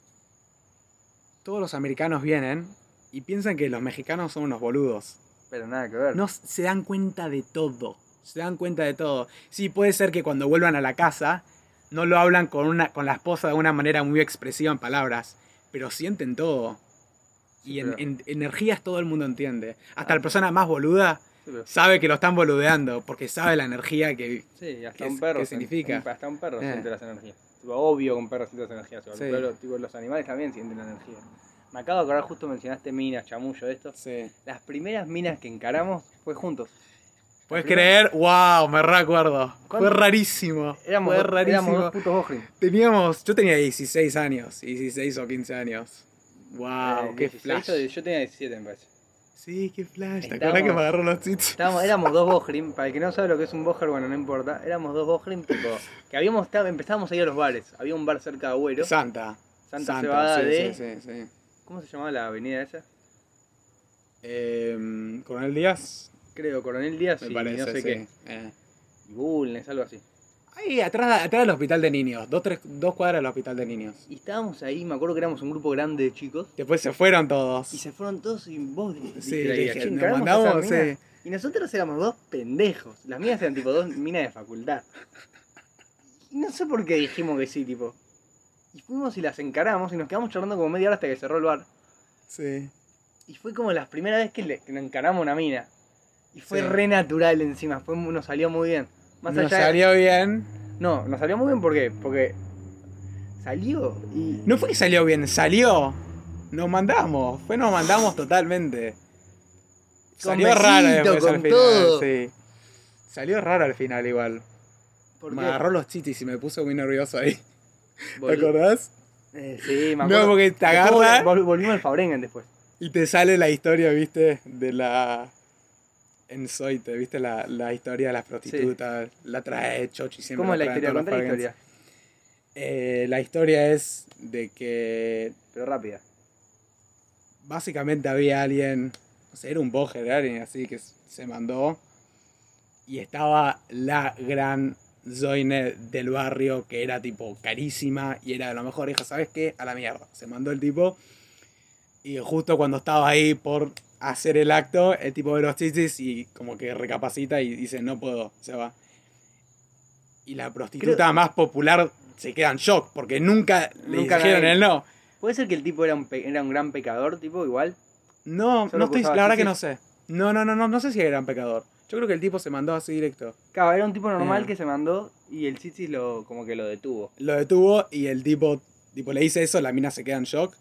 todos los americanos vienen y piensan que los mexicanos son unos boludos. Pero nada que ver. No se dan cuenta de todo. Se dan cuenta de todo. Sí, puede ser que cuando vuelvan a la casa no lo hablan con, una, con la esposa de una manera muy expresiva en palabras, pero sienten todo. Y en, pero- en energías todo el mundo entiende. Hasta la persona más boluda Sí, pero- sabe que lo están boludeando porque sabe la energía que... Sí, hasta ¿Qué un perro. significa? hasta un perro Eh. siente las energías. Tipo, obvio que un perro siente las energías. tipo, Sí. pero, tipo, los animales también sienten la energía. Me acabo de acordar, justo mencionaste minas, chamullo, esto. Sí. Las primeras minas que encaramos fue juntos. ¿Puedes creer? ¡Wow! Me recuerdo. Fue rarísimo. Éramos, Fue rarísimo. éramos dos putos Bojrin. Teníamos, yo tenía 16 años, 16 o 15 años. ¡Wow! Eh, ¡Qué 16 flash! o Yo tenía 17, me parece. Sí, qué flash. ¿Te acuerdas que me agarró los chichos? Estábamos, éramos dos Bojrim, para el que no sabe lo que es un Bojer, bueno, no importa. Éramos dos Bojrim, tipo, que habíamos empezábamos a ir a los bares. Había un bar cerca de Agüero. Santa. Santa Cebada sí, de- Sí, sí, sí. ¿Cómo se llamaba la avenida esa? Eh, Coronel Díaz, Creo, Coronel Díaz me parece, no sé sí. qué. Eh. Y Bulnes, algo así. Ahí, atrás, atrás del hospital de niños. Dos, tres, dos cuadras del hospital de niños. Y estábamos ahí, me acuerdo que éramos un grupo grande de chicos. Después se fueron todos. Y se fueron todos y vos dijiste, Sí, idea, dije, "Che, nos mandamos, minas". sí. Y nosotros éramos dos pendejos. Las minas eran tipo dos minas de facultad. Y no sé por qué dijimos que sí, tipo. Y fuimos y las encaramos y nos quedamos charlando como media hora hasta que cerró el bar. Sí. Y fue como la primera vez que, le, que nos encaramos una mina. Y fue Sí. re natural encima, fue, nos salió muy bien. Más Nos allá de- salió bien. No, nos salió muy bien ¿por qué? porque salió y... No fue que salió bien, salió. Nos mandamos. Fue nos mandamos totalmente. Salió besito, raro después con al final. todo. Sí. Salió raro al final igual. ¿por Me agarró los chitis y me puse muy nervioso ahí. ¿Te acordás? Eh, sí, me No, acuerdo. porque te agarra- vol- Volvimos al Fabrengen después. Y te sale la historia, viste, de la. En Zoite, viste la, la historia de las prostitutas. La trae Chochi siempre. ¿Cómo es la en historia? la historia. Eh, la historia es de que Pero rápida. básicamente había alguien, no sé, era un bojer, alguien así que se mandó. Y estaba la gran Zoine del barrio, que era tipo carísima y era de lo mejor. Dijo, ¿sabes qué? A la mierda. Se mandó el tipo. Y justo cuando estaba ahí por hacer el acto, el tipo ve los chichis y como que recapacita y dice, no puedo, se va. Y la prostituta más popular se queda en shock porque nunca le Nunca dijeron nadie- el no. ¿Puede ser que el tipo era un, pe- era un gran pecador, tipo, igual? No, Solo no estoy, la verdad que no chichis. sé. No, no, no, no, no sé si era un pecador. Yo creo que el tipo se mandó así directo. Claro, era un tipo normal Eh. que se mandó y el Chichi lo, como que lo detuvo. Lo detuvo y el tipo, tipo le dice eso, la mina se queda en shock.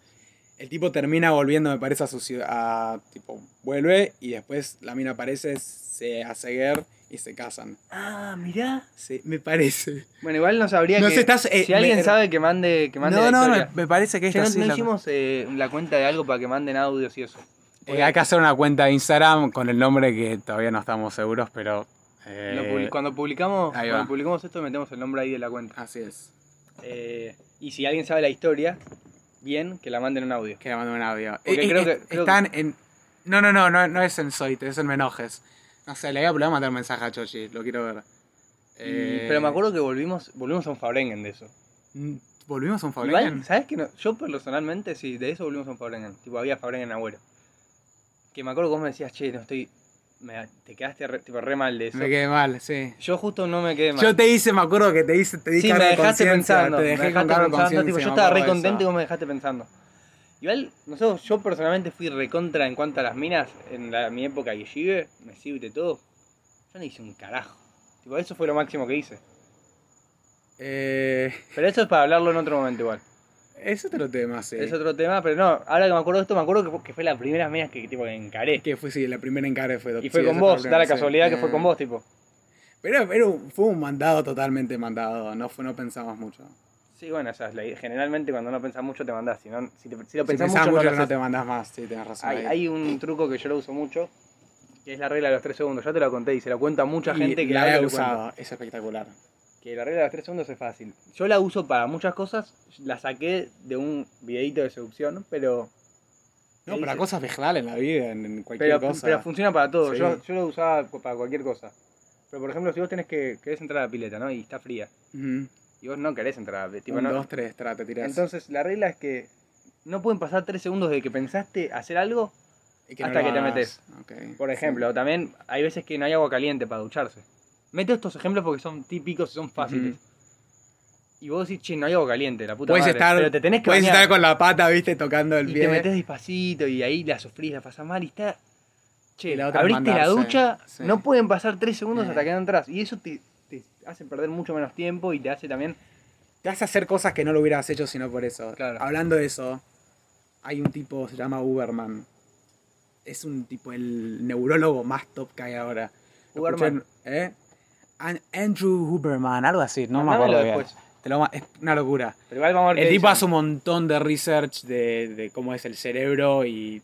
El tipo termina volviendo, me parece, a su ciudad. a- tipo, vuelve y después la mina aparece, se hace guer y se casan. Ah, mirá. Sí, me parece. Bueno, igual no sabría No que... sé, estás, eh, si alguien me- sabe que mande, que mande No, la no, me, me parece que esta no, sí no la- hicimos eh, la cuenta de algo para que manden audios y eso. Eh, hay que hacer una cuenta de Instagram con el nombre que todavía no estamos seguros, pero. eh, cuando publicamos cuando publicamos esto metemos el nombre ahí de la cuenta. Así es. Eh, y si alguien sabe la historia, bien, que la manden un audio. Que le mando un audio. Porque Eh, creo eh, que- creo están en. No, no, no, no, no es en Zoite, es en Menojes. No sé, le voy a, mandar un mensaje a Chochi, lo quiero ver. Y- Eh, pero me acuerdo que volvimos, volvimos a un Fabrengen de eso. mm, ¿Volvimos a un Igual, Fabrengen? ¿sabes que no? Yo personalmente, sí, de eso volvimos a un Fabrengen. Tipo, había Fabrengen Agüero. Que me acuerdo que vos me decías, che, no estoy. Me- te quedaste re, tipo, re mal de eso. Me quedé mal, sí. Yo justo no me quedé mal. Yo te hice, me acuerdo que te hice, te sí, me de dejaste pensando. Te me dejé con dejaste pensando, tipo, yo me estaba re contento y vos me dejaste pensando. Igual, no sé, yo personalmente fui recontra en cuanto a las minas en la- mi época yeshive, me sirve todo. Yo no hice un carajo. Tipo, eso fue lo máximo que hice. Eh, Pero eso es para hablarlo en otro momento igual. Es otro tema, sí. Es otro tema, pero no, ahora que me acuerdo de esto, me acuerdo que fue, que fue la primera minas que tipo encaré. Que fue, sí, la primera encargue fue Y fue sí, con vos, da la sí. casualidad que fue con vos, tipo. Pero, pero fue un mandado totalmente mandado, no, fue, no pensamos mucho. Sí, bueno, esa es la idea. Generalmente cuando no pensás mucho te mandás. Si, no, si, te- si lo Si pensás pensás mucho, mucho, no no, te mandas más, sí, tenés razón. Hay, ahí. hay un truco que yo lo uso mucho, que es la regla de los 3 segundos. Ya te lo conté y se lo cuenta mucha Y gente que la he usado, es espectacular. Que la regla de los 3 segundos es fácil. Yo la uso para muchas cosas, la saqué de un videito de seducción, pero No, ¿Qué para dice? cosas vegetales en la vida, en, cualquier pero, cosa. pero funciona para todo. Sí. Yo, yo lo usaba para cualquier cosa. Pero por ejemplo, si vos tenés que querés entrar a la pileta, ¿no? Y está fría. Y vos no querés entrar a la pileta. tipo, Un, no- dos, tres, tra, te tirás. Entonces, la regla es que no pueden pasar 3 segundos desde que pensaste hacer algo hasta que te metes. Por ejemplo, también hay veces que no hay agua caliente para ducharse. Meto estos ejemplos porque son típicos y son fáciles. Y vos decís, che, no hay agua caliente, la puta Puedes madre. estar, pero te tenés que puedes bañar. estar con la pata, viste, tocando el y pie. te metes despacito y ahí la sufrís, la pasás mal y está... Che, Y la abriste la ducha, sí. no pueden pasar 3 segundos hasta que no entras. Y eso te, te hace perder mucho menos tiempo y te hace también... Te hace hacer cosas que no lo hubieras hecho sino por eso. Claro. Hablando de eso, hay un tipo, se llama Uberman. Es un tipo, el neurólogo más top que hay ahora. En- ¿eh? An- Andrew Huberman, algo así, no me Mandámelo acuerdo bien. Te lo es una locura. Pero igual vamos a ver El tipo dicen. hace un montón de research de, de cómo es el cerebro y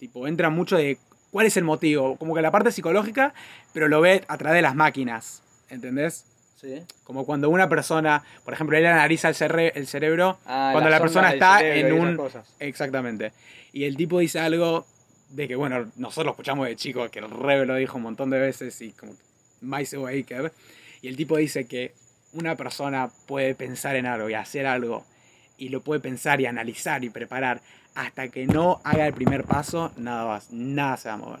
tipo entra mucho de cuál es el motivo, como que la parte psicológica, pero lo ve a través de las máquinas, ¿entendés? Sí. Como cuando una persona, por ejemplo, él analiza el, cerre- el cerebro Ah, cuando la persona está en un... cosas. Exactamente. Y el tipo dice algo de que, bueno, nosotros lo escuchamos de chico, que el Rebe lo dijo un montón de veces y como Mice Waker. Y el tipo dice que una persona puede pensar en algo y hacer algo y lo puede pensar y analizar y preparar hasta que no haga el primer paso, nada va, nada se va a mover.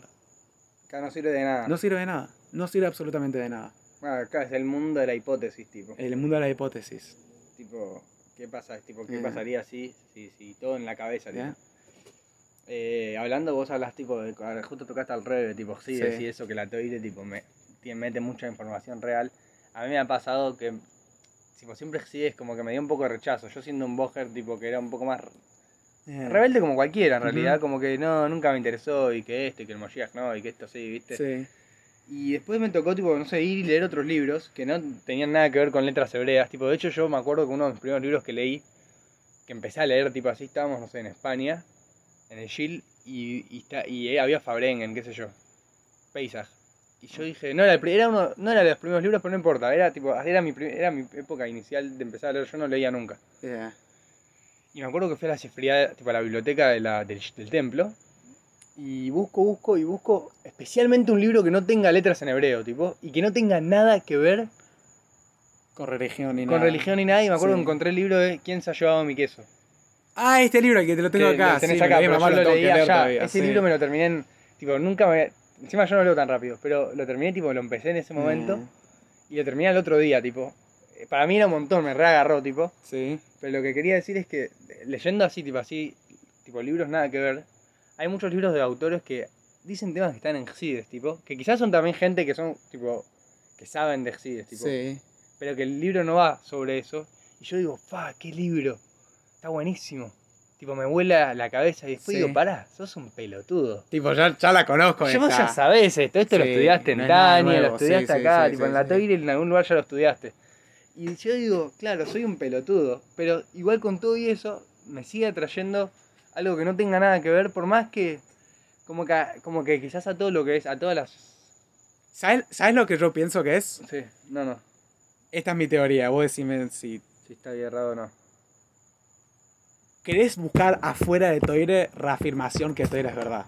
Acá no sirve de nada. No sirve de nada, no sirve absolutamente de nada. Ah, acá es el mundo de la hipótesis, tipo. El mundo de la hipótesis. Tipo, ¿qué pasa? Tipo, ¿qué Eh. pasaría si, si, si todo en la cabeza, tipo? ¿ya? Eh, hablando, vos hablas tipo de. Justo tocaste al revés, tipo, sí, Sí. decís eso, que la teoría, tipo, me, tiene- mete mucha información real. A mí me ha pasado que. Tipo, siempre sí es como que me dio un poco de rechazo. Yo siendo un boger, tipo, que era un poco más Eh, rebelde como cualquiera, en realidad, como que no, nunca me interesó y que este, que el Moshiach no, y que esto sí, ¿viste? Sí. Y después me tocó, tipo, no sé, ir y leer otros libros que no tenían nada que ver con letras hebreas. Tipo, de hecho, yo me acuerdo que uno de los primeros libros que leí, que empecé a leer, tipo, así estábamos, no sé, en España, en el Gil, y, y, está- y había Fabrengen, qué sé yo, Paysage. Y yo dije, no era, el era uno, no era de los primeros libros, pero no importa, era, tipo, era, mi, era mi época inicial de empezar a leer, yo no leía nunca. Yeah. Y me acuerdo que fui a la cifrería, tipo a la biblioteca de la- del, del templo. Y busco, busco y busco especialmente un libro que no tenga letras en hebreo, tipo, y que no tenga nada que ver Con religión y con nada. religión ni nada. Y me acuerdo Sí. que encontré el libro de ¿Quién se ha llevado mi queso? Ah, este libro, que te lo tengo Que acá. lo tenés sí, acá, pero yo lo leí allá. todavía, Ese sí. libro me lo terminé en. Tipo, nunca me. Encima yo no leo tan rápido, pero lo terminé, tipo, lo empecé en ese momento Mm, y lo terminé al otro día, tipo. Eh, Para mí era un montón, me reagarró, tipo. Sí. Pero lo que quería decir es que eh, leyendo así, tipo así, tipo libros nada que ver, hay muchos libros de autores que dicen temas que están en Excides, tipo, que quizás son también gente que son, tipo, que saben de Excides, tipo, Sí. pero que el libro no va sobre eso. Y yo digo, fa, qué libro, está buenísimo. Tipo, me vuela la cabeza y después Sí. digo, pará, sos un pelotudo. Tipo, ya, ya la conozco. Ya vos ya sabés esto, esto lo estudiaste en no Tania, lo estudiaste acá, tipo en la. Toire en algún lugar ya lo estudiaste. Y yo digo, claro, soy un pelotudo, pero igual con todo y eso me sigue atrayendo algo que no tenga nada que ver, por más que como que, como que quizás a todo lo que es, a todas las... ¿Sabes, ¿Sabes lo que yo pienso que es? Sí, no, no, Esta es mi teoría. Vos decime si. si está bien errado o no. ¿Querés buscar afuera de Toire reafirmación que Toire es verdad?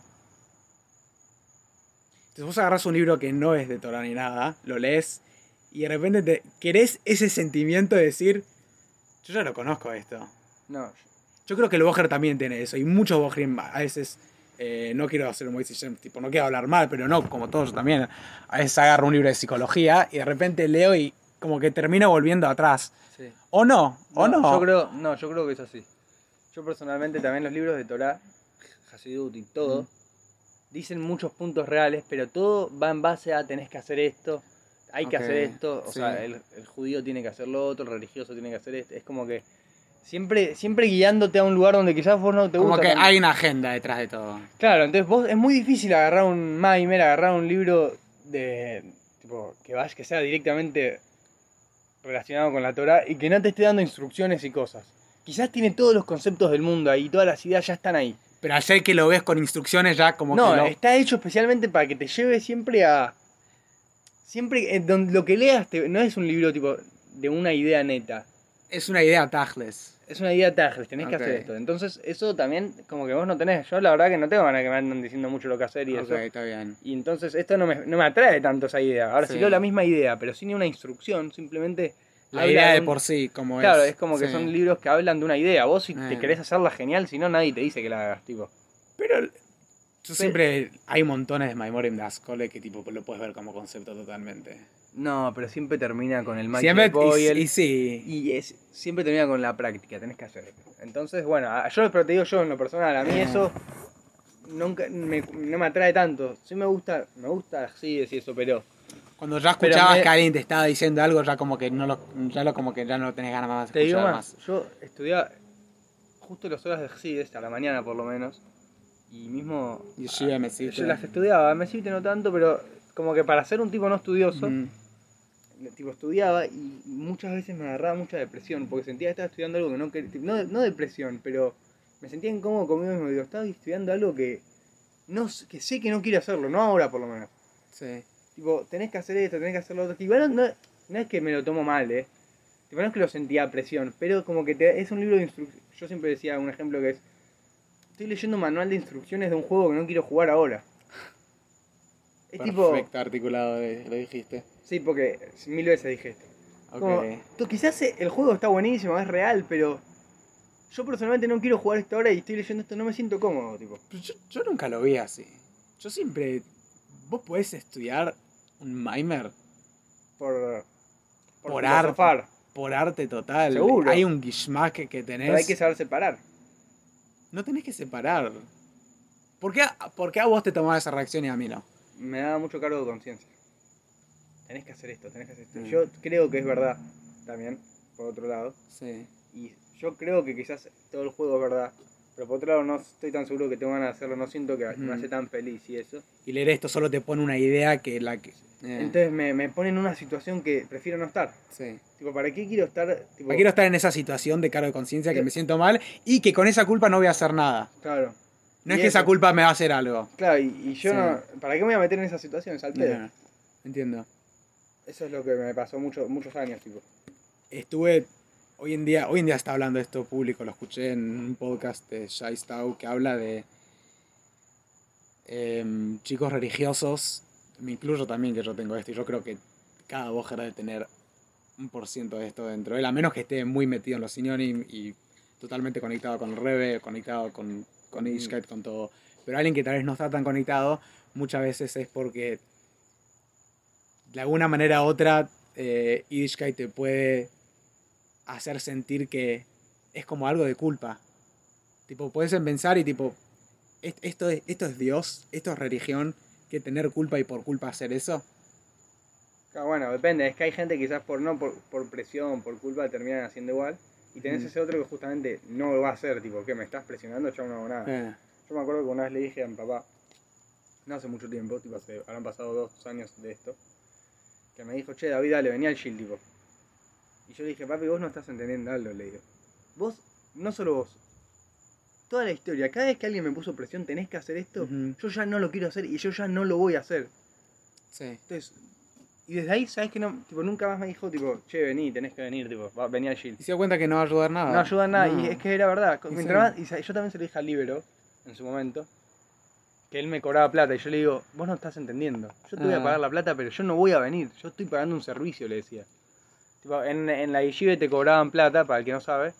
Entonces vos agarras un libro que no es de Torah ni nada, lo lees y de repente te querés ese sentimiento de decir, yo ya lo conozco esto. No, Yo creo que el Boger también tiene eso. Y muchos Boger a veces, eh, no quiero hacer un tipo, no quiero hablar mal, pero no, como todos yo también. A veces agarro un libro de psicología y de repente leo y como que termino volviendo atrás. sí. O no, o no. Yo creo, no, yo creo que es así. Yo personalmente también los libros de Torah, Hasidut y todo, Mm. dicen muchos puntos reales, pero todo va en base a tenés que hacer esto, hay que hacer esto, o sí. sea, el, el judío tiene que hacer lo otro, el religioso tiene que hacer esto. Es como que siempre, siempre guiándote a un lugar donde quizás vos no te como gusta. que tanto. hay una agenda detrás de todo. Claro, entonces vos es muy difícil agarrar un Maimer, agarrar un libro de tipo que vaya que sea directamente relacionado con la Torah y que no te esté dando instrucciones y cosas. Quizás tiene todos los conceptos del mundo ahí, todas las ideas ya están ahí. Pero ayer que lo ves con instrucciones ya como no, que lo- está hecho especialmente para que te lleve siempre a siempre en donde lo que leas te- no es un libro tipo de una idea neta. es una idea tajles. Es una idea tajles, tenés que hacer esto. Entonces, eso también como que vos no tenés. Yo la verdad que no tengo ganas que me andan diciendo mucho lo que hacer y Ok, eso. está bien. Y entonces esto no me, no me atrae tanto esa idea. Ahora, Sí. si leo la misma idea, pero sin una instrucción, simplemente... La idea de un- por sí, como Claro, es. es como que sí. son libros que hablan de una idea. Vos si Eh. te querés hacerla genial, si no, nadie te dice que la hagas, tipo. Pero yo siempre hay montones de Maimorim de Ascole que tipo lo puedes ver como concepto totalmente. No, pero siempre termina con el Siempre, Boyle. y, y sí. Y es, siempre termina con la práctica, tenés que hacer. Entonces, bueno, yo pero te digo yo en lo personal, a mí eso nunca me, no me atrae tanto. Sí me gusta, me gusta así decir eso, pero Cuando ya escuchabas me- que alguien te estaba diciendo algo, ya como que no lo, ya lo como que ya no tenés ganas más de te digo escuchar más, yo estudiaba justo las horas de Excides, a la mañana por lo menos, y mismo Y sí, me sí, yo las estudiaba, me no tanto, pero como que para ser un tipo no estudioso, Mm. tipo estudiaba y muchas veces me agarraba mucha depresión, porque sentía que estaba estudiando algo que no quería, no, no depresión, pero me sentía incómodo conmigo mismo, digo, estaba estudiando algo que, no, que sé que no quiero hacerlo, no ahora por lo menos. Sí. Tipo, tenés que hacer esto, tenés que hacer lo otro. Igual no, no es que me lo tomo mal, eh. Tipo, no es que lo sentía presión, pero como que te, es un libro de instrucciones. Yo siempre decía un ejemplo que es, estoy leyendo un manual de instrucciones de un juego que no quiero jugar ahora. Es tipo, Perfecto articulado, eh, lo dijiste. sí, porque mil veces dije esto. Como, tú- quizás eh, el juego está buenísimo, es real, pero yo personalmente no quiero jugar esto ahora y estoy leyendo esto, no me siento cómodo, tipo. Yo, yo nunca lo vi así. Yo siempre. Vos podés estudiar un mimer Por, Por arte. filosofar, por arte total. Seguro. Hay un guishmack que tenés. Pero hay que saber separar. No tenés que separar. ¿Por qué, a- por qué a vos te tomaba esa reacción y a mí no? me da mucho cargo de conciencia. Tenés que hacer esto, tenés que hacer esto. Mm. Yo creo que es verdad, también, por otro lado. Sí. Y yo creo que quizás todo el juego es verdad. Pero por otro lado no estoy tan seguro que te van a hacerlo, no siento que me hace tan feliz y eso. Y leer esto solo te pone una idea que la que. eh, Entonces me, me pone en una situación que prefiero no estar. sí. Tipo, ¿para qué quiero estar? Tipo, Quiero estar en esa situación de cargo de conciencia que Sí. me siento mal y que con esa culpa no voy a hacer nada. Claro. No Y es que esa culpa me va a hacer algo. Claro, y, y yo Sí. no... ¿Para qué me voy a meter en esa situación? Al pedo. Ya, Entiendo. Eso es lo que me pasó mucho, muchos años, tipo. estuve hoy en día hoy en día está hablando esto público lo escuché en un podcast de Shai Stau que habla de em, chicos religiosos me incluyo también que yo tengo esto y yo creo que cada voz debe tener un por ciento de esto dentro de él a menos que esté muy metido en los sinónimos y totalmente conectado con el Rebe conectado con con Ishkat, con todo. Pero alguien que tal vez no está tan conectado muchas veces es porque de alguna manera u otra eh, te puede hacer sentir que es como algo de culpa. Tipo, puedes pensar y tipo, "¿Est- esto es, esto es Dios, esto es religión, que tener culpa y por culpa hacer eso. Ah, bueno, depende, es que hay gente quizás por no por, por presión, por culpa terminan haciendo igual. Y tenés Mm. ese otro que justamente no lo va a hacer, tipo, que me estás presionando, yo no hago nada. Eh, Yo me acuerdo que una vez le dije a mi papá, no hace mucho tiempo, tipo, hace, habrán pasado dos años de esto, que me dijo, che, David, dale, venía al shield, tipo. Y yo le dije, papi, vos no estás entendiendo algo, le digo. Vos, no solo vos, toda la historia, cada vez que alguien me puso presión, tenés que hacer esto, yo ya no lo quiero hacer y yo ya no lo voy a hacer. sí. Entonces, y desde ahí, ¿sabes que no? Tipo, nunca más me dijo, tipo, che, vení, tenés que venir, tipo, va, vení al shield. Y se dio cuenta que no va a ayudar nada. No ayuda nada, No. y es que era verdad. Y Mientras sí. más- y sa- yo también se lo dije al Libero, en su momento, que él me cobraba plata, y yo le digo, vos no estás entendiendo. Yo te voy a Ah. pagar la plata, pero yo no voy a venir. Yo estoy pagando un servicio, le decía. Tipo, en, en la Yeshiva te cobraban plata, para el que no sabe.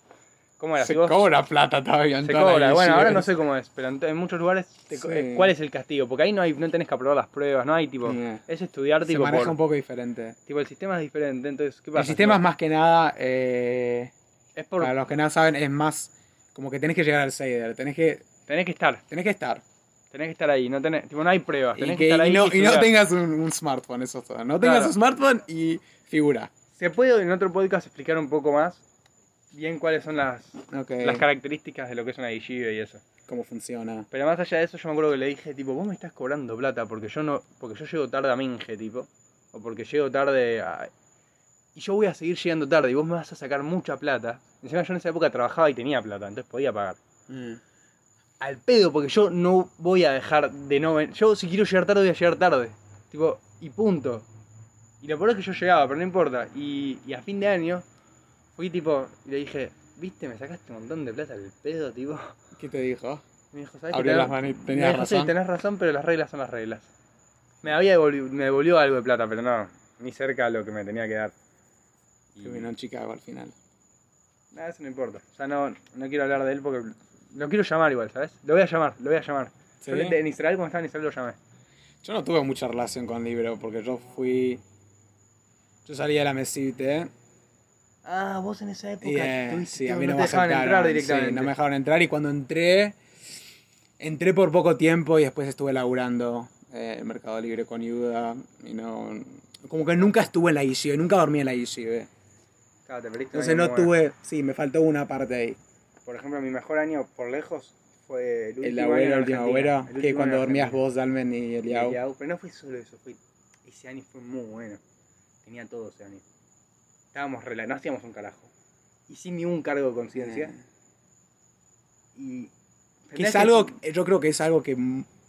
¿Cómo era? Se Si vos- cobra plata todavía. en se cobra. Bueno, ahora no sé cómo es, pero en, en muchos lugares, te co- Sí. eh, ¿cuál es el castigo? Porque ahí no, hay, no tenés que aprobar las pruebas, no hay tipo. Yeah. Es estudiar, Se tipo, maneja por- un poco diferente. tipo, el sistema es diferente. Entonces, ¿qué pasa? El sistema es más que nada, eh, es por. para los que no saben, es más como que tenés que llegar al Seider, tenés que, Tenés que estar. tenés que estar. Tenés que estar ahí. No, tenés, tipo, no hay pruebas. Y, Tenés que, que, estar ahí. y no, y y tengas un, un smartphone, eso es todo. No tengas Claro. un smartphone y figura. Se puede en otro podcast explicar un poco más bien cuáles son las, características de lo que es una yeshiva y eso. Cómo funciona. Pero más allá de eso, yo me acuerdo que le dije, tipo, vos me estás cobrando plata porque yo no, porque yo llego tarde a Minge, tipo, o porque llego tarde a... Y yo voy a seguir llegando tarde y vos me vas a sacar mucha plata. Encima yo en esa época trabajaba y tenía plata, entonces podía pagar. Mm. Al pedo, porque yo no voy a dejar de no Yo si quiero llegar tarde, voy a llegar tarde. Tipo, y punto. Y lo peor es que yo llegaba, pero no importa. Y, y a fin de año, fui tipo, y le dije, viste, me sacaste un montón de plata al pedo, tipo. ¿Qué te dijo? Me dijo, ¿sabes Abrió qué? las tenías dijo, sí, razón. tenés razón, pero las reglas son las reglas. Me había devolvido, me devolvió algo de plata, pero no, ni cerca a lo que me tenía que dar. Y, Que vino en Chicago al final. nada, eso no importa. O sea, no, no quiero hablar de él porque lo quiero llamar igual, ¿sabes? Lo voy a llamar, lo voy a llamar. ¿Sí? Yo le- en Israel, cuando estaba en Israel, lo llamé. Yo no tuve mucha relación con Libro porque yo fui. Yo salí de la mesite Ah, vos en esa época y eh, tuviste- sí, a mí no me dejaban aceptaron. entrar sí, directamente. no me dejaron entrar y cuando entré, entré por poco tiempo y después estuve laburando eh, el Mercado Libre con Yuda y no. Como que nunca estuve en la yeshiva, nunca dormí en la yeshiva. Claro, te Entonces no tuve, sí, me faltó una parte ahí. Por ejemplo, mi mejor año por lejos fue el último El abuelo, en el último abuelo, El que cuando en dormías vos, Dalmen y. Eliau, Pero no fue solo eso, fue ese año fue muy bueno. Tenía todo ese año. Estábamos rela no hacíamos un carajo. Y sin ningún cargo de conciencia. Y. Que es algo, yo creo que es algo que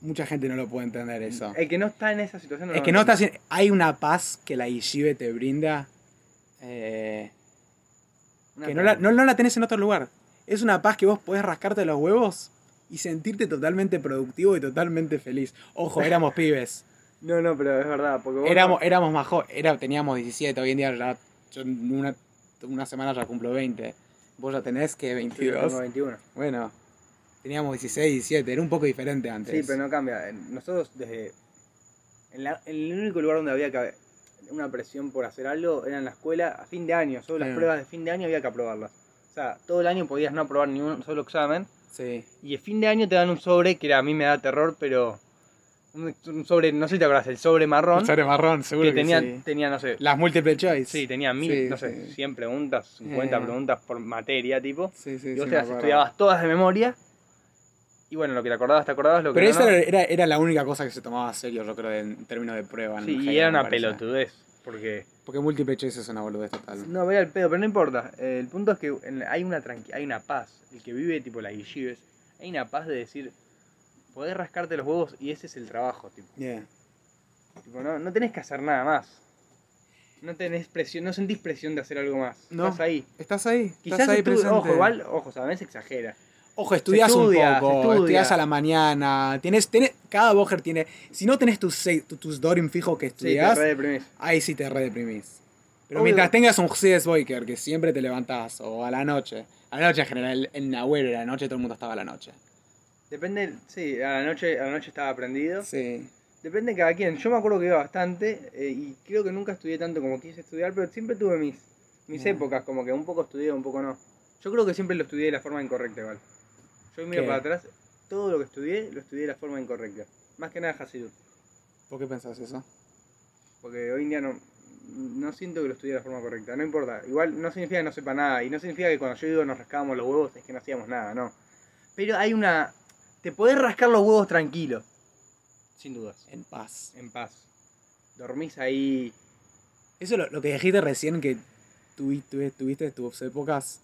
mucha gente no lo puede entender eso. El que no está en esa situación lo que no en- hay una paz que la Ishive te brinda eh, que no la, no, no la tenés en otro lugar. Es una paz que vos podés rascarte los huevos y sentirte totalmente productivo y totalmente feliz. Ojo, éramos pibes. No, no, pero es verdad. Porque vos Éramos, no- éramos más jo- era, teníamos 17, hoy en día ya, yo en una, una semana ya cumplo 20. Vos ya tenés que Sí, yo 22. tengo 21. Bueno, teníamos 16, 17, era un poco diferente antes. Sí, pero no cambia. Nosotros desde... En, la- en el único lugar donde había que una presión por hacer algo era en la escuela a fin de año. Solo las Sí. pruebas de fin de año había que aprobarlas. O sea, todo el año podías no aprobar ni un solo examen. Sí. Y el fin de año te dan un sobre que era- a mí me da terror, pero... Un, sobre, no sé si te acuerdas, el sobre marrón. El sobre marrón, seguro que que, tenía, sí. tenía, no sé... Las multiple choice. Sí, tenía mil, Sí, no sé, sí. 100 preguntas, 50 Eh. preguntas por materia, tipo. Sí, sí, y vos te las estudiabas todas de memoria. Y bueno, lo que te acordabas, te acordabas, lo que Pero no, esa no. era, era, la única cosa que se tomaba serio, yo creo, en términos de prueba. Sí, y era una pelotudez. Porque. Porque multiple choice es una boludez total. No, era el pedo, pero no importa. Eh, El punto es que hay una tranqui hay una paz. El que vive tipo la yeshivas, hay una paz de decir, podés rascarte los huevos y ese es el trabajo, tipo. Yeah. Tipo, no, no tenés que hacer nada más. No tenés presión, no sentís presión de hacer algo más. No. Estás ahí. Estás ahí, Quizás estás ahí presente. ojo, igual, ojo, sabes, exagera. Ojo, estudias estudia, un poco, estudia. estudias a la mañana, tienes, tenés, cada boger tiene, si no tenés tus, tus Dorim fijos que Sí, estudias, deprimís. ahí sí te redeprimís. Pero Obvio. mientras tengas un CS Boiker que siempre te levantás, o a la noche, a la noche en general, en Nahuel a la noche todo el mundo estaba a la noche. Depende, sí, a la noche, a la noche estaba aprendido. Sí. Depende de cada quien. Yo me acuerdo que iba bastante eh, y creo que nunca estudié tanto como quise estudiar, pero siempre tuve mis, mis épocas, como que un poco estudié, un poco no. Yo creo que siempre lo estudié de la forma incorrecta igual. Yo miro ¿Qué? para atrás, todo lo que estudié, lo estudié de la forma incorrecta. Más que nada Hasidut. ¿Por qué pensás eso? Porque hoy en día no, no siento que lo estudié de la forma correcta. No importa. Igual no significa que no sepa nada. Y no significa que cuando yo digo nos rascábamos los huevos es que no hacíamos nada, no. Pero hay una... Te podés rascar los huevos tranquilo. Sin dudas. En paz. En paz. Dormís ahí... Eso lo, lo que dijiste recién que tuviste, tuviste tus épocas.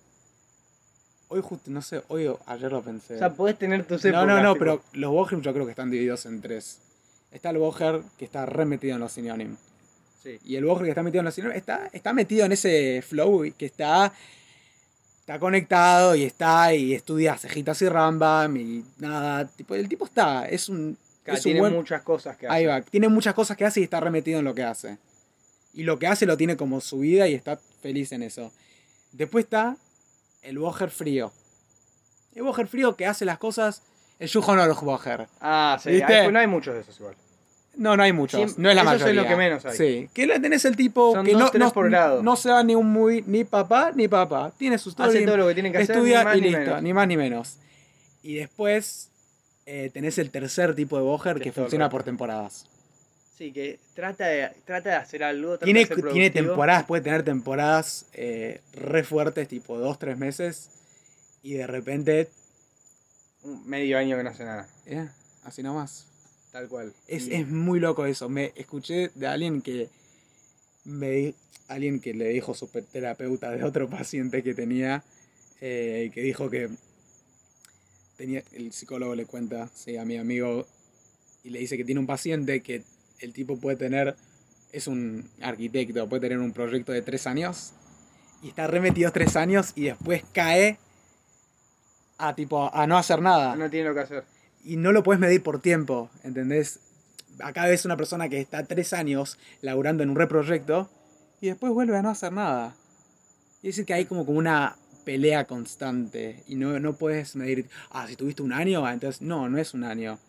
Hoy justo, no sé, hoy o ayer lo pensé. O sea, podés tener tus no, épocas. no, no, tipo, pero los Boger yo creo que están divididos en tres. Está el Boger que está re metido en los sinónimos. Sí. Y el Boger que está metido en los sinónimos está, está metido en ese flow que está, está conectado y está y estudia cejitas y Rambam y nada. Tipo, el tipo está, es un. Claro, es un tiene buen- muchas cosas que Ahí hacer. va, tiene muchas cosas que hace y está remetido en lo que hace. Y lo que hace lo tiene como su vida y está feliz en eso. Después está el Boger frío. El Boger frío que hace las cosas. El Yujon Oroch Boger. Ah, sí. Hay- no hay muchos de esos igual. No, no hay muchos. No es la eso es mayoría. lo que menos hay. Sí. Que le tenés el tipo Son que dos, no, tres no, por grado. no se va ni un muy ni papá ni papá. Tiene sus Hace todo lo que tiene que hacer, estudia ni más y ni listo, menos. ni más ni menos. Y después eh, tenés el tercer tipo de Boger Que es funciona por temporadas. Sí, que trata de, trata de hacer algo. trata Tiene, de ser tiene temporadas, puede tener temporadas eh, re fuertes, tipo dos, tres meses, y de repente, Un medio año que no hace nada. eh, así nomás. Tal cual. Es, Y- es muy loco eso. Me escuché de alguien que me alguien que le dijo su pe- terapeuta de otro paciente que tenía, eh, que dijo que tenía, el psicólogo le cuenta, sí, a mi amigo, y le dice que tiene un paciente que el tipo puede tener, es un arquitecto, puede tener un proyecto de tres años, y está remetido tres años y después cae a tipo a no hacer nada No tiene lo que hacer. Y no lo puedes medir por tiempo, ¿entendés? Acá ves una persona que está tres años laburando en un reproyecto y después vuelve a no hacer nada. Y es decir que hay como, como una pelea constante y no, no puedes medir, ah, si tuviste un año, entonces no, no es un año.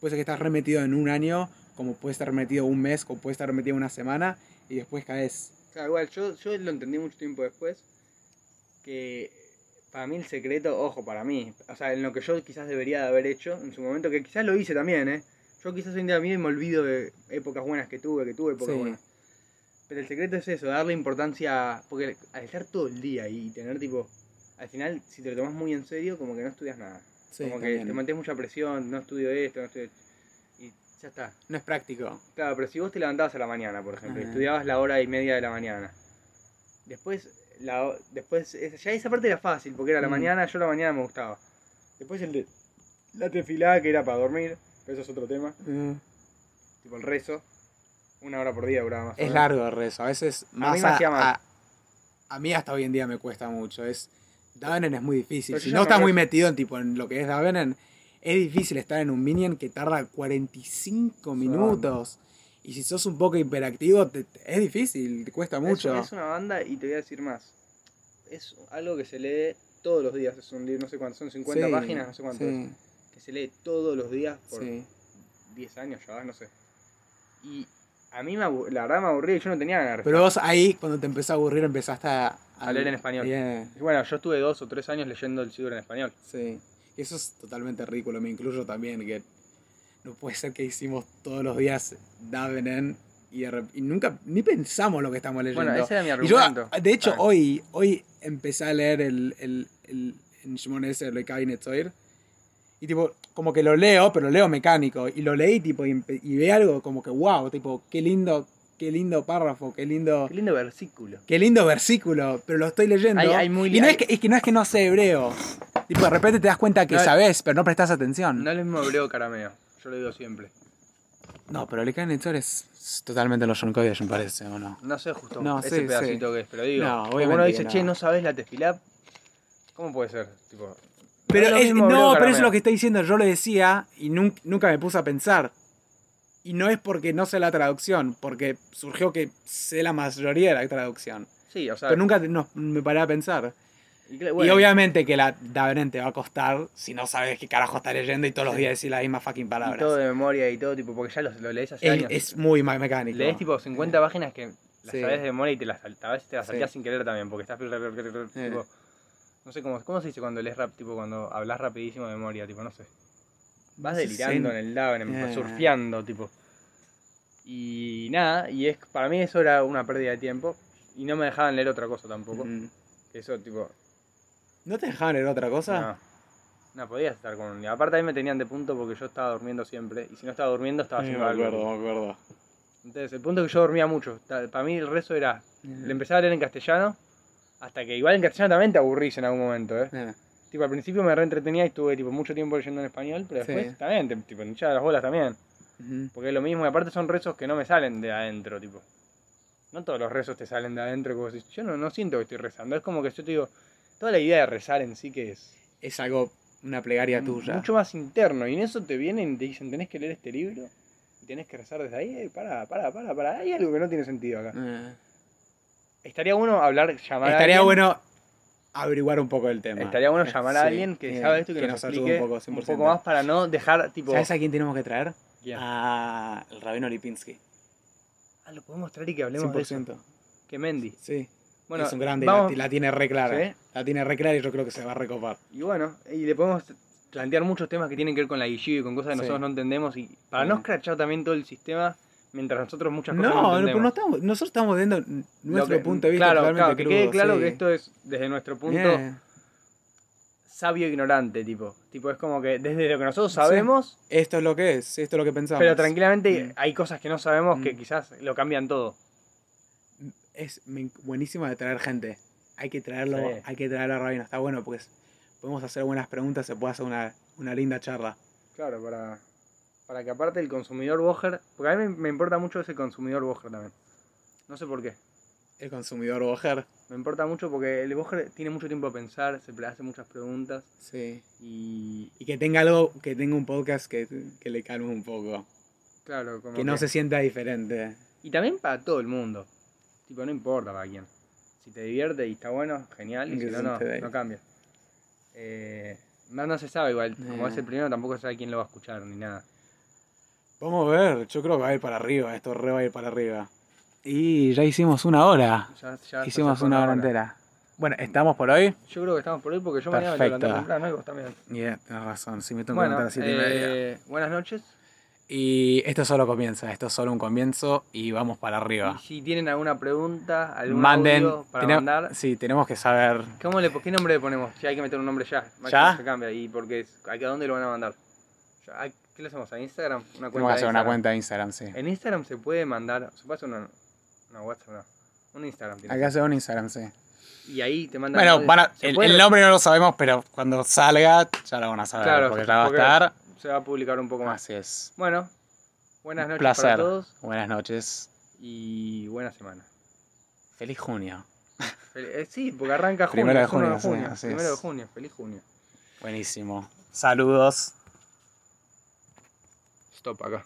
Puede ser que estás remetido en un año, como puede estar remetido un mes, como puede estar remetido una semana y después caes. Claro, igual, yo, yo lo entendí mucho tiempo después. Que para mí el secreto, ojo, para mí, o sea, en lo que yo quizás debería de haber hecho en su momento, que quizás lo hice también, ¿eh? Yo quizás hoy en día a mí me olvido de épocas buenas que tuve, que tuve épocas Sí. buenas. Pero el secreto es eso, darle importancia, porque al estar todo el día y tener tipo, al final, si te lo tomas muy en serio, como que no estudias nada. Sí, como que también. te mantienes mucha presión, no estudio esto, no estudio Y Ya está. No es práctico. Claro, pero si vos te levantabas a la mañana, por ejemplo, y Ajá. estudiabas la hora y media de la mañana, después, la, después es- ya esa parte era fácil, porque era la Mm. mañana, yo la mañana me gustaba. Después el de la tefilá, que era para dormir, pero eso es otro tema, tipo el rezo, una hora por día duraba más Es largo el rezo. A veces más me hacía mal. a, a mí hasta hoy en día me cuesta mucho. Es Davenen es muy difícil. Pero si no ya estás muy metido en tipo en lo que es Davenen, es difícil estar en un minion que tarda 45 minutos. Y si sos un poco hiperactivo, te- te- es difícil, te cuesta Es- mucho. Es, una banda y te voy a decir más. Es algo que se lee todos los días, es un libro, no sé cuánto, son 50 Sí, páginas, no sé cuánto sí, es, que se lee todos los días por sí. 10 años ya, no sé. Y a mí me la verdad me aburría y yo no tenía ganas de Pero vos ahí, cuando te empezó a aburrir, empezaste a... A leer en español. Bien, Y bueno, yo estuve dos o tres años leyendo el siglo en español. sí. Eso es totalmente ridículo, me incluyo también, que no puede ser que hicimos todos los días Davenen y, y nunca, ni pensamos lo que estamos leyendo. Bueno, ese era mi yo, argumento. de hecho, Ah. hoy, hoy empecé a leer el, el, el, en Shimon ese, el Cabinet Soir. Y tipo, como que lo leo, pero lo leo mecánico. Y lo leí, tipo, y, y ve algo como que, wow, tipo, qué lindo, qué lindo párrafo, qué lindo, Qué lindo versículo. qué lindo versículo. Pero lo estoy leyendo. Hay- hay muy- y no hay- es, que, es que no es que no sé hebreo. Tipo, de repente te das cuenta que No, sabes, pero no prestas atención. No es lo mismo hebreo que arameo. Yo lo digo siempre. No, pero el Cabinet Soir es, es totalmente los John Kodesh, me parece, ¿o no? No sé justo No, ese sí, pedacito sí. que es, pero digo. No, como uno dice, no. che, no sabes la tefilá. ¿Cómo puede ser? Tipo, Pero no es- no, que pero eso es lo que está diciendo. Yo lo decía y nun- nunca me puse a pensar. Y no es porque no sé la traducción, porque surgió que sé la mayoría de la traducción. Sí, o sea. Pero nunca no, me paré a pensar. Y, Y obviamente que la Daveren te va a costar si no sabes qué carajo estás leyendo y todos los días decís las mismas fucking y palabras. todo de memoria y todo, tipo, porque ya lo, lo lees hace es, años. es muy mecánico. Lees tipo 50 páginas que las Sí. sabes de memoria y te las saltas. A veces te las Sí. salteas sin querer también, porque estás. Tipo, no sé cómo, cómo se dice cuando lees rap, tipo cuando hablas rapidísimo de memoria, tipo, no sé. Vas delirando en el Daven, Eh. surfeando, tipo. Y nada, y es para mí eso era una pérdida de tiempo. Y no me dejaban leer otra cosa tampoco. Mm. Eso, tipo, ¿No te dejaban leer otra cosa? no. No podías estar con. Aparte, ahí me tenían de punto porque yo estaba durmiendo siempre. Y si no estaba durmiendo, estaba haciendo me algo. acuerdo, me acuerdo. Entonces, el punto es que yo dormía mucho. Para mí, el rezo era. Le empezaba a leer en castellano. Hasta que igual en castellano también te aburrís en algún momento, ¿eh? Eh, Tipo, al principio me reentretenía y estuve tipo, mucho tiempo leyendo en español, pero Sí. después también, te, tipo, hinchaba las bolas también. ujú. Porque es lo mismo, y aparte son rezos que no me salen de adentro, tipo. No todos los rezos te salen de adentro, como si- yo no, no siento que estoy rezando, es como que yo te digo, toda la idea de rezar en sí que es Es algo, una plegaria tuya. mucho más interno, y en eso te vienen y te dicen, tenés que leer este libro, y tenés que rezar desde ahí, eh, para, para, para, para, hay algo que no tiene sentido acá. Eh. Estaría bueno hablar, llamar a Estaría alguien- bueno averiguar un poco del tema. Estaría bueno llamar a Sí, alguien que eh, sabe esto y que, que nos, nos ayude un poco, un 100%. poco más para no dejar, tipo... ¿Sabes a quién tenemos que traer? ¿Quién? A el rabino Lipinski. Ah, lo podemos traer y que hablemos de eso. 100%. Que Mendy. Sí. Bueno, es un grande, vamos- la, la tiene re clara. ¿Sí? La tiene re clara y yo creo que se va a recopar. Y bueno, y le podemos plantear muchos temas que tienen que ver con la yeshiva y con cosas que Sí. nosotros no entendemos. Y para no escrachar también todo el sistema, mientras nosotros muchas cosas no, No, entendemos. pero no estamos, nosotros estamos viendo nuestro que- punto de vista Claro, totalmente claro, que crudo, quede claro que esto es desde nuestro punto Bien. sabio e ignorante, tipo. Tipo, es como que desde lo que nosotros sabemos, Esto es lo que es, esto es lo que pensamos. pero tranquilamente Mm. hay cosas que no sabemos que Mm. quizás lo cambian todo. Es buenísimo de traer gente. Hay que traerlo, Sí. hay que traerlo a Rabino. Está bueno porque podemos hacer buenas preguntas, se puede hacer una, una linda charla. Claro, para, para que aparte el consumidor Boger, porque a mí me, me importa mucho ese consumidor Boger también. No sé por qué. El consumidor Boger. Me importa mucho porque el Boger tiene mucho tiempo a pensar, se le hace muchas preguntas Sí. y Y que tenga algo, que tenga un podcast que, que le calme un poco. claro, como Que no se sienta diferente. Y también para todo el mundo. Tipo, no importa para quién. Si te divierte y está bueno, genial, y Que si no, no, no cambia. Eh, no, no se sabe igual, como Eh. es el primero tampoco se sabe quién lo va a escuchar ni nada. Vamos a ver, yo creo que va a ir para arriba, esto re va a ir para arriba. Y ya hicimos una hora. Ya- ya Hicimos una hora entera. Bueno, ¿estamos por hoy? Yo creo que estamos por ahí porque yo mañana me que Perfecto. levantar temprano y vos también. Yeah, tenés razón, si me tengo que Bueno, levantar a las siete y media. eh, buenas noches. Y esto solo comienza, esto es solo un comienzo y vamos para Y arriba. si tienen alguna pregunta, algún Manden, audio para mandar, sí, tenemos que saber. ¿cómo le, ¿qué nombre le ponemos? Si hay que meter un nombre ya. ¿Ya? Se cambia. ¿Y porque ¿A dónde lo van a mandar? ¿Qué le hacemos? ¿A Instagram? Una Tenemos que hacer una cuenta de Instagram, sí. En Instagram se puede mandar, se puede hacer una, una WhatsApp, no, un Instagram. tiene Hay que hacer un Instagram, sí. Y ahí te mandan... Bueno, van a- el, nombre no lo sabemos, pero cuando salga ya lo van a saber. Claro, porque ya va a estar. Se va a publicar un poco más. Así es. Bueno, buenas noches placer. para todos Buenas noches. y buena semana. Feliz junio. Eh, sí, porque arranca junio. Primero de junio, sí, Primero de junio, feliz junio. Buenísimo. Saludos. Stop acá.